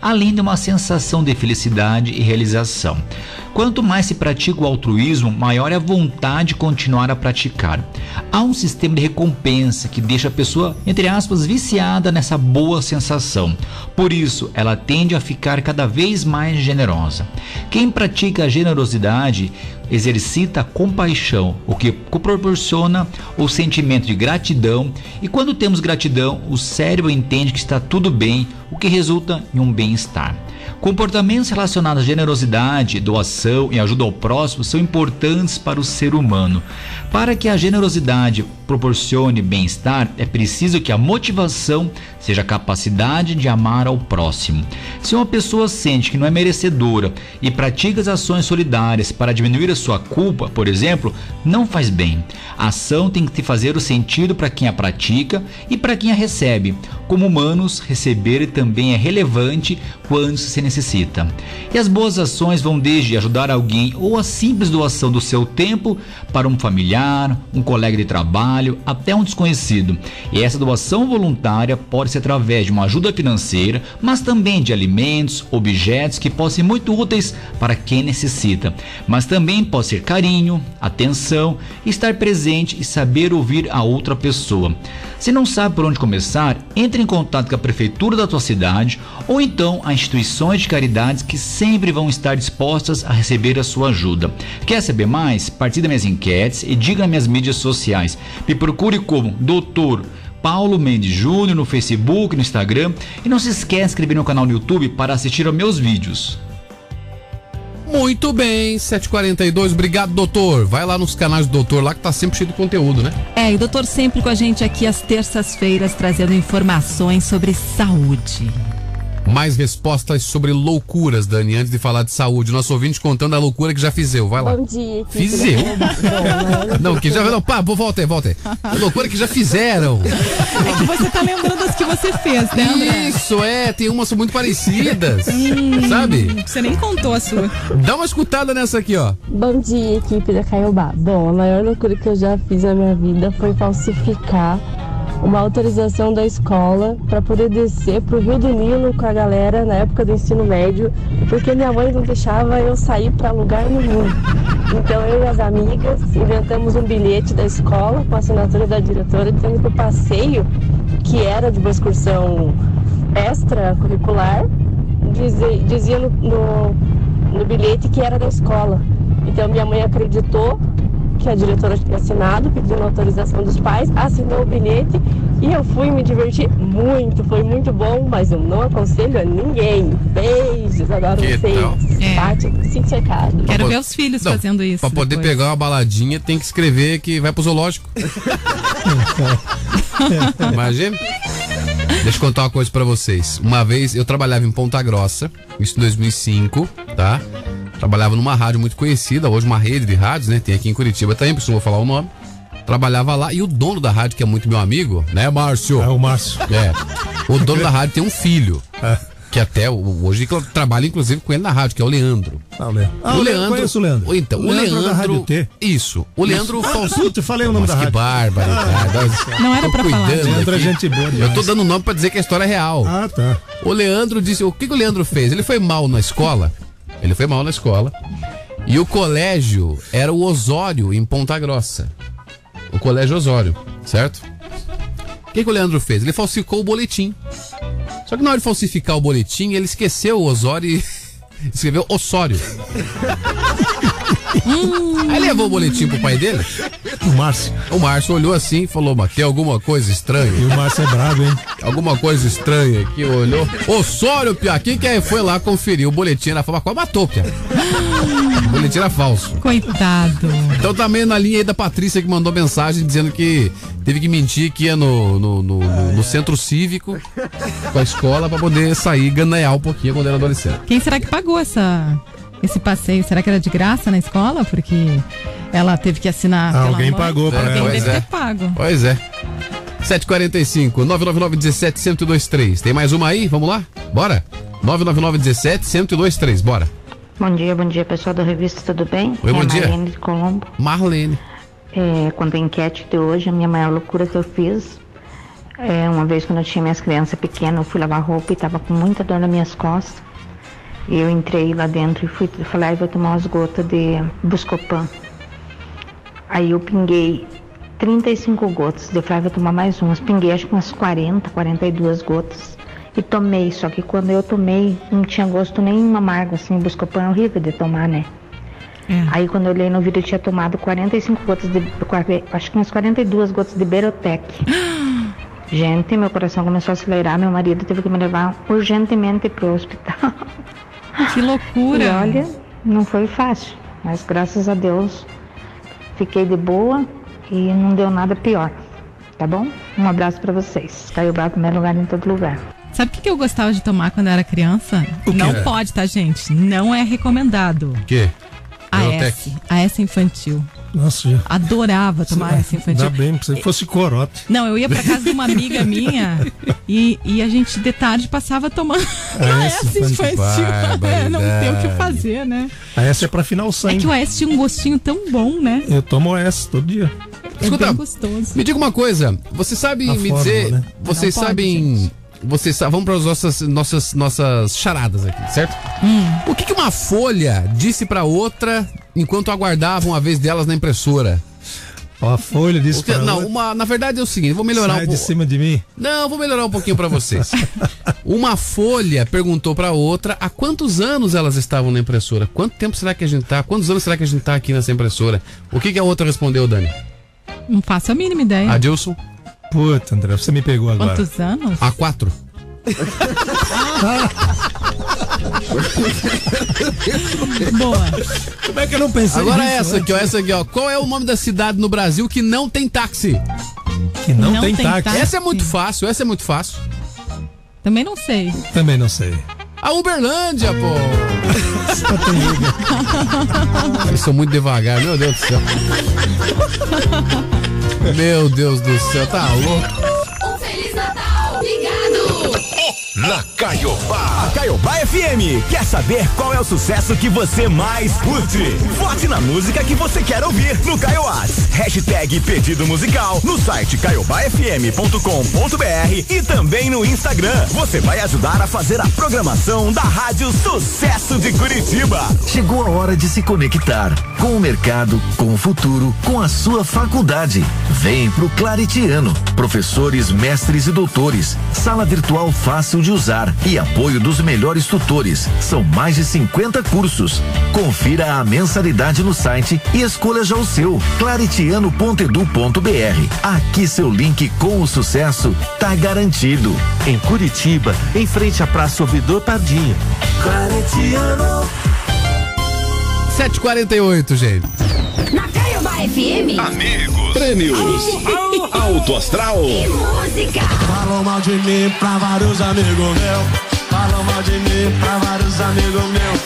além de uma sensação de felicidade e realização. Quanto mais se pratica o altruísmo, maior é a vontade de continuar a praticar. Há um sistema de recompensa que deixa a pessoa, entre aspas, viciada nessa boa sensação. Por isso, ela tende a ficar cada vez mais generosa. Quem pratica a generosidade exercita a compaixão, o que proporciona o sentimento de gratidão, e quando temos gratidão, o cérebro entende que está tudo bem, o que resulta em um bem-estar. Comportamentos relacionados à generosidade, doação e ajuda ao próximo são importantes para o ser humano. Para que a generosidade proporcione bem-estar, é preciso que a motivação seja a capacidade de amar ao próximo. Se uma pessoa sente que não é merecedora e pratica as ações solidárias para diminuir a sua culpa, por exemplo, não faz bem. A ação tem que fazer o sentido para quem a pratica e para quem a recebe. Como humanos, receber também é relevante quando se necessita. E as boas ações vão desde ajudar alguém ou a simples doação do seu tempo para um familiar, um colega de trabalho, até um desconhecido. E essa doação voluntária pode ser através de uma ajuda financeira, mas também de alimentos, objetos que podem ser muito úteis para quem necessita. Mas também pode ser carinho, atenção, estar presente e saber ouvir a outra pessoa. Se não sabe por onde começar, entre em contato com a prefeitura da tua cidade ou então a instituições de caridades que sempre vão estar dispostas a receber a sua ajuda. Quer saber mais? Participe das minhas enquetes e diga nas minhas mídias sociais. Me procure como Doutor Paulo Mendes Júnior no Facebook, no Instagram e não se esqueça de inscrever no canal no YouTube para assistir aos meus vídeos. Muito bem, 742. Obrigado, doutor. Vai lá nos canais do doutor lá que tá sempre cheio de conteúdo, né? É, e o doutor sempre com a gente aqui às terças-feiras trazendo informações sobre saúde. Mais respostas sobre loucuras, Dani, antes de falar de saúde. Nosso ouvinte contando a loucura que já fizeu. Vai lá. Bom dia. equipe Fiz da eu? Rádio Bom, Não, que já. Não, pá, vou- volta aí, volta aí. A loucura que já fizeram. É que você tá lembrando das que você fez, né, André? Isso, é, tem umas muito parecidas. Hum, sabe? Você nem contou a sua. Dá uma escutada nessa aqui, ó. Bom dia, equipe da Caiobá. Bom, a maior loucura que eu já fiz na minha vida foi falsificar uma autorização da escola para poder descer pro Rio do Nilo com a galera na época do ensino médio, porque minha mãe não deixava eu sair para lugar nenhum. Então eu e as amigas inventamos um bilhete da escola com a assinatura da diretora dizendo que o passeio, que era de uma excursão extracurricular, dizia, dizia no, no, no bilhete que era da escola. Então minha mãe acreditou que a diretora tinha assinado, pedindo autorização dos pais, assinou o bilhete e eu fui me divertir muito, foi muito bom, mas eu não aconselho a ninguém. Beijos, adoro Que vocês. tal? Tati, sinto cercado. Quero ver os filhos Não, fazendo isso. Pra poder depois. pegar uma baladinha, tem que escrever que vai pro zoológico. Imagina. Deixa eu contar uma coisa pra vocês. Uma vez eu trabalhava em Ponta Grossa, isso em 2005, tá? Trabalhava numa rádio muito conhecida, hoje uma rede de rádios, né? Tem aqui em Curitiba também, por isso não vou falar o nome. Trabalhava lá e o dono da rádio, que é muito meu amigo, né, Márcio? É o Márcio. É. O dono da rádio tem um filho. Que até hoje eu trabalho inclusive com ele na rádio, que é o Leandro. Ah, o Leandro. Ah, o Leandro, conheço o Leandro. Então, o Leandro Leandro. da Rádio T. Isso. O Leandro Isso. Ah, puta, eu falei o nome Nossa, da que rádio. bárbaro. Não era pra falar. Leandro é gente boa demais. Eu tô dando nome pra dizer que a história é real. Ah, tá. O Leandro disse. O que, que o Leandro fez? Ele foi mal na escola Ele foi mal na escola. E o colégio era o Osório, em Ponta Grossa. O colégio Osório, certo? O que, que o Leandro fez? Ele falsificou o boletim. Só que na hora de falsificar o boletim, ele esqueceu o Osório e escreveu Osório. Aí levou o boletim pro pai dele. O Márcio. O Márcio olhou assim e falou, mas tem alguma coisa estranha. E o Márcio é brabo, hein? Alguma coisa estranha aqui, olhou. Osório, Pia, quem que é? foi lá conferir o boletim falso, mas matou, Pia. O boletim era falso. Coitado. Então também na linha aí da Patrícia que mandou mensagem dizendo que teve que mentir que ia no, no, no, no- no centro cívico com a escola pra poder sair e ganhar um pouquinho quando era adolescente. Quem será que pagou essa, esse passeio? Será que era de graça na escola? Porque ela teve que assinar. pela Alguém mãe. pagou pra Alguém ela. deve Pois é. ter pago. Pois é. 745 999 17 1023. Tem mais uma aí? Vamos lá? Bora? 999 17 1023. Bora. Bom dia, bom dia pessoal da revista, tudo bem? Oi, é bom a dia. Marlene de Colombo. Marlene. É, quanto à enquete de hoje, a minha maior loucura que eu fiz é uma vez quando eu tinha minhas crianças pequenas, eu fui lavar roupa e tava com muita dor nas minhas costas. E eu entrei lá dentro e fui, falei, ah, vou tomar umas gotas de Buscopan. Aí eu pinguei 35 gotas. Eu falei, ah, vou tomar mais umas. Pinguei acho que umas 40, 42 gotas. E tomei, só que quando eu tomei, não tinha gosto nenhum amargo, assim, Buscopan é horrível de tomar, né? Aí quando eu olhei no vídeo eu tinha tomado 45 gotas de. Acho que umas 42 gotas de Berotec. Gente, meu coração começou a acelerar, meu marido teve que me levar urgentemente pro hospital. Que loucura! E olha, não foi fácil, mas graças a Deus fiquei de boa e não deu nada pior. Tá bom? Um abraço pra vocês. Caiu Bravo, primeiro lugar em todo lugar. Sabe o que eu gostava de tomar quando eu era criança? Não pode, tá, gente? Não é recomendado. O quê? AS. AS infantil. Nossa, já. Adorava tomar AS infantil. Ainda bem, se fosse corote. Não, eu ia pra casa de uma amiga minha e, e a gente de tarde passava tomando AS AS infantil. É, não tem o que fazer, né? A essa é pra final É sangue. que o AS tinha um gostinho tão bom, né? Eu tomo essa todo dia. É bem gostoso. Me diga uma coisa, você sabe A me fórmula, dizer, né? vocês pode, sabem, vocês vamos para as nossas nossas nossas charadas aqui, certo? O que, que uma folha disse pra outra enquanto aguardavam a vez delas na impressora? Ó, a folha disse que- pra não, outra. uma, na verdade é o seguinte, vou melhorar Sai um de cima de mim. Não, vou melhorar um pouquinho pra vocês. Uma folha perguntou pra outra há quantos anos elas estavam na impressora? Quanto tempo será que a gente tá? Quantos anos será que a gente tá aqui nessa impressora? O que, que a outra respondeu, Dani? Não faço a mínima ideia. Adilson? Puta, André, você me pegou agora. Quantos anos? Há quatro. Boa. Como é que eu não pensei Agora nisso essa aqui, ó, essa aqui, ó. Qual é o nome da cidade no Brasil que não tem táxi? Que não, Não tem, tem táxi. táxi. Essa é muito fácil, essa é muito fácil. Também não sei. Também não sei. A Uberlândia, pô. Eles são muito devagar, meu Deus do céu. Meu Deus do céu, tá louco. Na Caiobá. A Caiobá FM quer saber qual é o sucesso que você mais curte. Vote na música que você quer ouvir no Caioás. Hashtag pedido musical no site caiobafm.com.br e também no Instagram. Você vai ajudar a fazer a programação da Rádio Sucesso de Curitiba. Chegou a hora de se conectar com o mercado, com o futuro, com a sua faculdade. Vem pro Claritiano. Professores, mestres e doutores. Sala virtual fácil de usar e apoio dos melhores tutores. São mais de 50 cursos. Confira a mensalidade no site e escolha já o seu. claritiano.edu.br. Aqui seu link com o sucesso tá garantido. Em Curitiba, em frente à Praça Ouvidor Pardinho. Claretiano. 748, gente. FM. Amigos. Prêmios. Alto Astral. E música. Falam mal de mim pra vários amigos meus. Falam mal de mim pra vários amigos meus.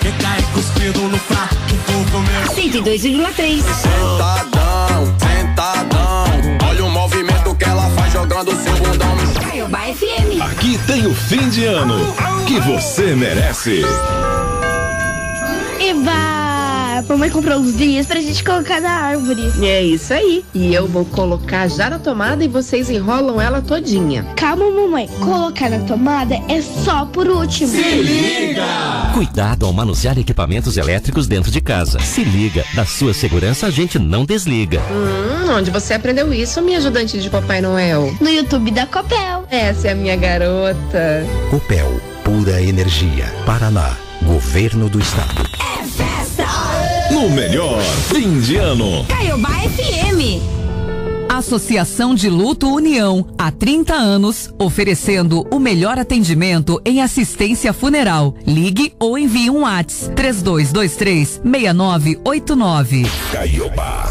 Que cai cuspido no prato que tu comeu. 102,3. Sentadão, sentadão. Olha o movimento que ela faz jogando seu bundão. Caiobá FM. Aqui tem o fim de ano que você merece. Mamãe comprou uns dias pra gente colocar na árvore. É isso aí. E eu vou colocar já na tomada e vocês enrolam ela todinha. Calma, mamãe. Colocar na tomada é só por último. Cuidado ao manusear equipamentos elétricos dentro de casa. Se liga, da sua segurança a gente não desliga. Hum, onde você aprendeu isso, minha ajudante de Papai Noel? No YouTube da Copel. Essa é a minha garota. Copel, pura energia. Paraná, Governo do Estado. No melhor fim de ano. Caiobá FM. Associação de Luto União, há 30 anos, oferecendo o melhor atendimento em assistência funeral. Ligue ou envie um WhatsApp 3223 6989. Caiobá.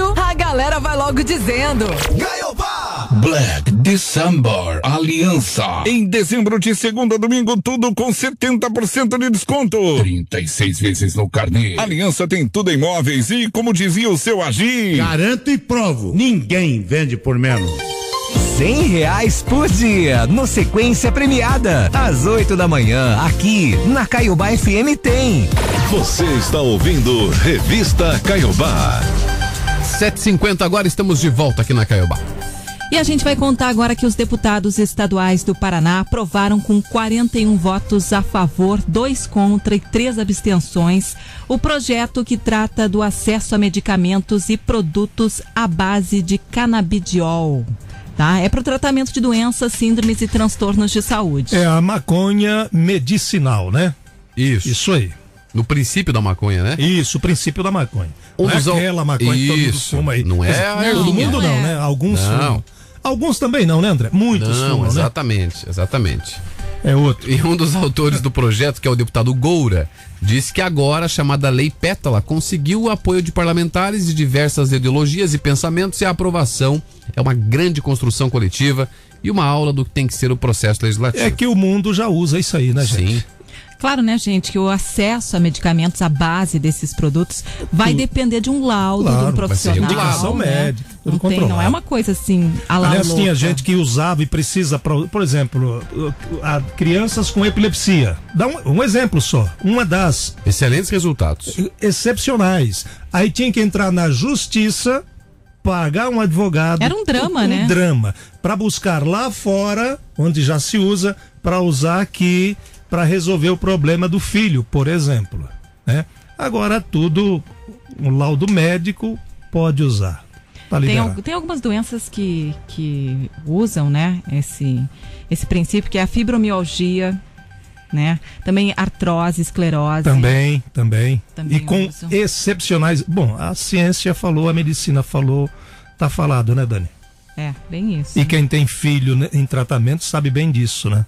a galera vai logo dizendo. Black December Aliança. Em dezembro, de segunda a domingo, tudo com 70% de desconto. 36 vezes no carnê. Aliança tem tudo em móveis e, como dizia o seu Agir, Garanto e provo, ninguém vende por menos. Cem reais por dia, no Sequência Premiada. Às 8 da manhã, aqui na Caiobá FM tem. Você está ouvindo Revista Caiobá. 7h50 agora, estamos de volta aqui na Caiobá. E a gente vai contar agora que os deputados estaduais do Paraná aprovaram com 41 votos a favor, dois contra e três abstenções o projeto que trata do acesso a medicamentos e produtos à base de canabidiol. Tá? É para o tratamento de doenças, síndromes e transtornos de saúde. É a maconha medicinal, né? Isso. Isso aí. No princípio da maconha, né? Isso, o princípio da maconha. Não é aquela maconha que todo mundo Isso. fuma aí. Não é a Todo mundo Não não, né? Alguns Não. fumam. Alguns também não, né, André? Muitos Não, fumam, né? exatamente, exatamente. É outro. E um dos autores do projeto, que é o deputado Goura, disse que agora a chamada Lei Pétala conseguiu o apoio de parlamentares de diversas ideologias e pensamentos e a aprovação é uma grande construção coletiva e uma aula do que tem que ser o processo legislativo. É que o mundo já usa isso aí, né, gente? Sim. Claro, né, gente, que o acesso a medicamentos, a base desses produtos, vai depender de um laudo, Claro, de um vai ser profissional. indicação né? médica, não, tem, não é uma coisa assim, a la Aliás, tinha gente que usava e precisa, por exemplo, a crianças com epilepsia. Dá um, um exemplo só. Uma das Excelentes resultados. excepcionais. Aí tinha que entrar na justiça, pagar um advogado. Era um drama, um né? drama. Para buscar lá fora, onde já se usa, para usar aqui para resolver o problema do filho, por exemplo. Né? Agora tudo, um laudo médico pode usar. Tá Tem, tem algumas doenças que, que usam, né, esse, esse princípio, que é a fibromialgia, né? Também artrose, esclerose. Também, também. Também e com usam. excepcionais. Bom, a ciência falou, a medicina falou, tá falado, né, Dani? É, bem isso. E quem tem filho né, em tratamento sabe bem disso, né?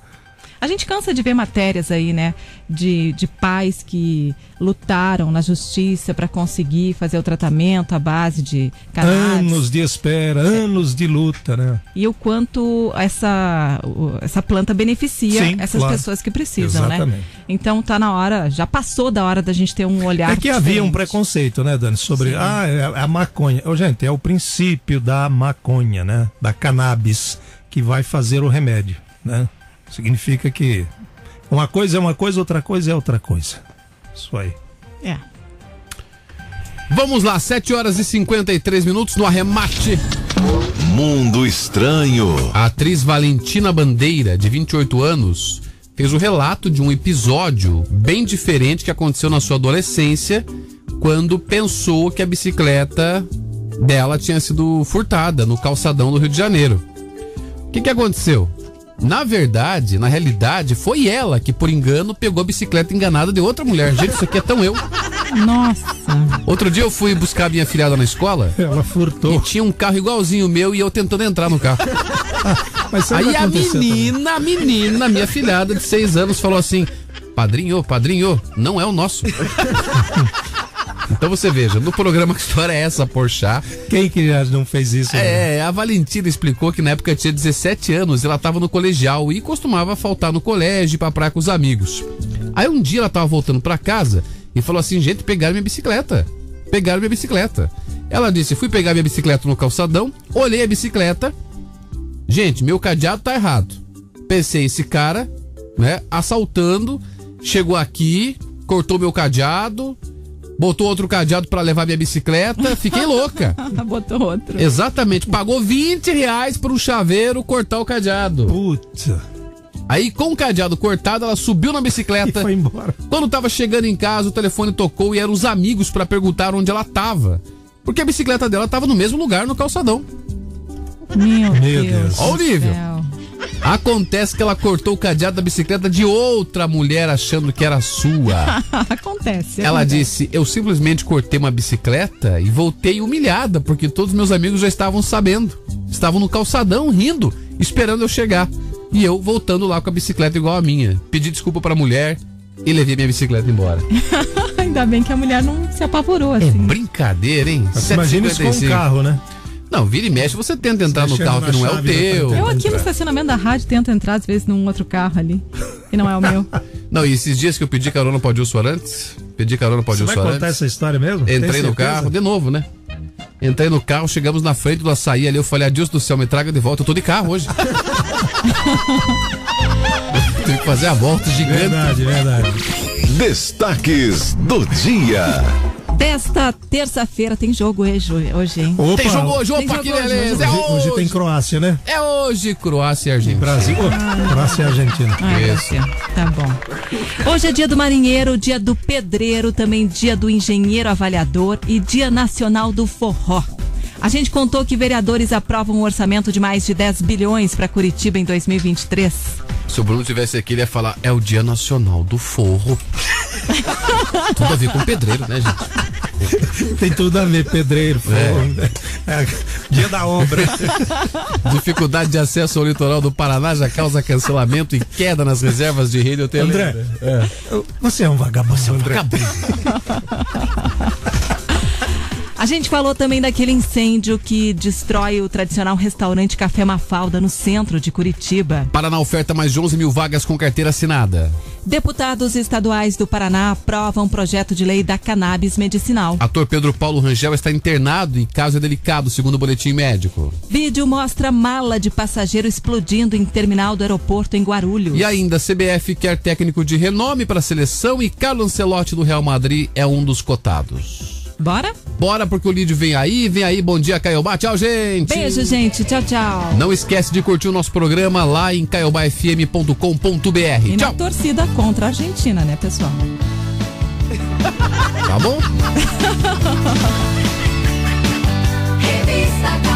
A gente cansa de ver matérias aí, né? De, de pais que lutaram na justiça para conseguir fazer o tratamento à base de cannabis. Anos de espera, anos de luta, né? E o quanto essa, essa planta beneficia Sim, essas claro. pessoas que precisam, né? Exatamente. Então tá na hora, já passou da hora da gente ter um olhar É que havia um diferente. preconceito, né, Dani? Sobre, ah, é a maconha. Ô, gente, é o princípio da maconha, né? Da cannabis, que vai fazer o remédio, né? Significa que uma coisa é uma coisa, outra coisa é outra coisa. Isso aí. É. Vamos lá, 7 horas e 53 minutos no arremate. Mundo Estranho. A atriz Valentina Bandeira, de 28 anos, fez o relato de um episódio bem diferente que aconteceu na sua adolescência, quando pensou que a bicicleta dela tinha sido furtada no calçadão do Rio de Janeiro. O que, que aconteceu? Na verdade, na realidade, foi ela que, por engano, pegou a bicicleta enganada de outra mulher. Gente, isso aqui é tão eu. Nossa. Outro dia eu fui buscar minha filhada na escola. Ela furtou. E tinha um carro igualzinho o meu e eu tentando entrar no carro. Mas sabe o Aí a menina, a menina, minha filhada de seis anos, falou assim: Padrinho, padrinho, não é o nosso. então você veja, no programa Que História é essa, Porchat? Quem que já não fez isso? né? É, a Valentina explicou que na época tinha 17 anos, ela tava no colegial e costumava faltar no colégio pra praia com os amigos. Aí um dia ela tava voltando pra casa e falou assim: gente, pegaram minha bicicleta. Pegaram minha bicicleta. Ela disse: fui pegar minha bicicleta no calçadão, olhei a bicicleta. Gente, meu cadeado tá errado. Pensei, esse cara, né, assaltando, chegou aqui, cortou meu cadeado, botou outro cadeado pra levar minha bicicleta, fiquei louca. Botou outro. Exatamente, pagou 20 reais para um chaveiro cortar o cadeado. Putz. Aí, com o cadeado cortado, ela subiu na bicicleta. E foi embora. Quando tava chegando em casa, o telefone tocou e eram os amigos para perguntar onde ela tava. Porque a bicicleta dela tava no mesmo lugar no calçadão. Meu, Meu Deus. Olha o nível. céu. Acontece que ela cortou o cadeado da bicicleta de outra mulher achando que era sua. acontece. Ela acontece. disse: Eu simplesmente cortei uma bicicleta e voltei humilhada, porque todos meus amigos já estavam sabendo. Estavam no calçadão rindo, esperando eu chegar. E eu voltando lá com a bicicleta igual a minha. Pedi desculpa pra mulher e levei minha bicicleta embora. Ainda bem que a mulher não se apavorou É assim. brincadeira, hein? Imagina isso com um 7,55. carro, né? Não, vira e mexe, você tenta entrar no carro que não é o né, teu. Eu aqui no estacionamento da rádio tento entrar às vezes num outro carro ali, que não é o meu. Não, e esses dias que eu pedi carona pro Adilson Arantes, pedi carona pro Você Adilson vai Arantes. contar essa história mesmo? Tem Entrei no carro, de novo, né? Entrei no carro, chegamos na frente do açaí ali, eu falei, Adilson do céu, me traga de volta, eu tô de carro hoje. Tive que fazer a volta gigante. Verdade, verdade. Destaques do dia. Desta terça-feira tem jogo hoje, hoje hein? Opa, Tem jogo hoje, opa, jogo que hoje, beleza. É Hoje, hoje tem hoje. Croácia, né? É hoje, Croácia e Argentina. Brasil. Oh, Croácia e Argentina. Ah, Isso. Isso. Tá bom. Hoje é dia do marinheiro, dia do pedreiro, também dia do engenheiro avaliador e dia nacional do forró. A gente contou que vereadores aprovam um orçamento de mais de 10 bilhões para Curitiba em 2023. Se o Bruno tivesse aqui, ele ia falar, é o dia nacional do forro. Tudo a ver com pedreiro, né, gente? Tem tudo a ver, pedreiro, fogo. É, dia da obra. Dificuldade de acesso ao litoral do Paraná já causa cancelamento e queda nas reservas de rede hoteleira. André, você é um vagabundo, André. A gente falou também daquele incêndio que destrói o tradicional restaurante Café Mafalda no centro de Curitiba. Paraná oferta mais de 11 mil vagas com carteira assinada. Deputados estaduais do Paraná aprovam projeto de lei da cannabis medicinal. Ator Pedro Paulo Rangel está internado e caso é delicado, segundo o boletim médico. Vídeo mostra mala de passageiro explodindo em terminal do aeroporto em Guarulhos. E ainda, CBF quer técnico de renome para a seleção e Carlo Ancelotti do Real Madrid é um dos cotados. Bora? Bora, porque o Lídio vem aí, vem aí. Bom dia, Caiobá. Tchau, gente. Beijo, gente. Tchau, tchau. Não esquece de curtir o nosso programa lá em caiobafm.com.br. E tchau. na torcida contra a Argentina, né, pessoal? tá bom? Revista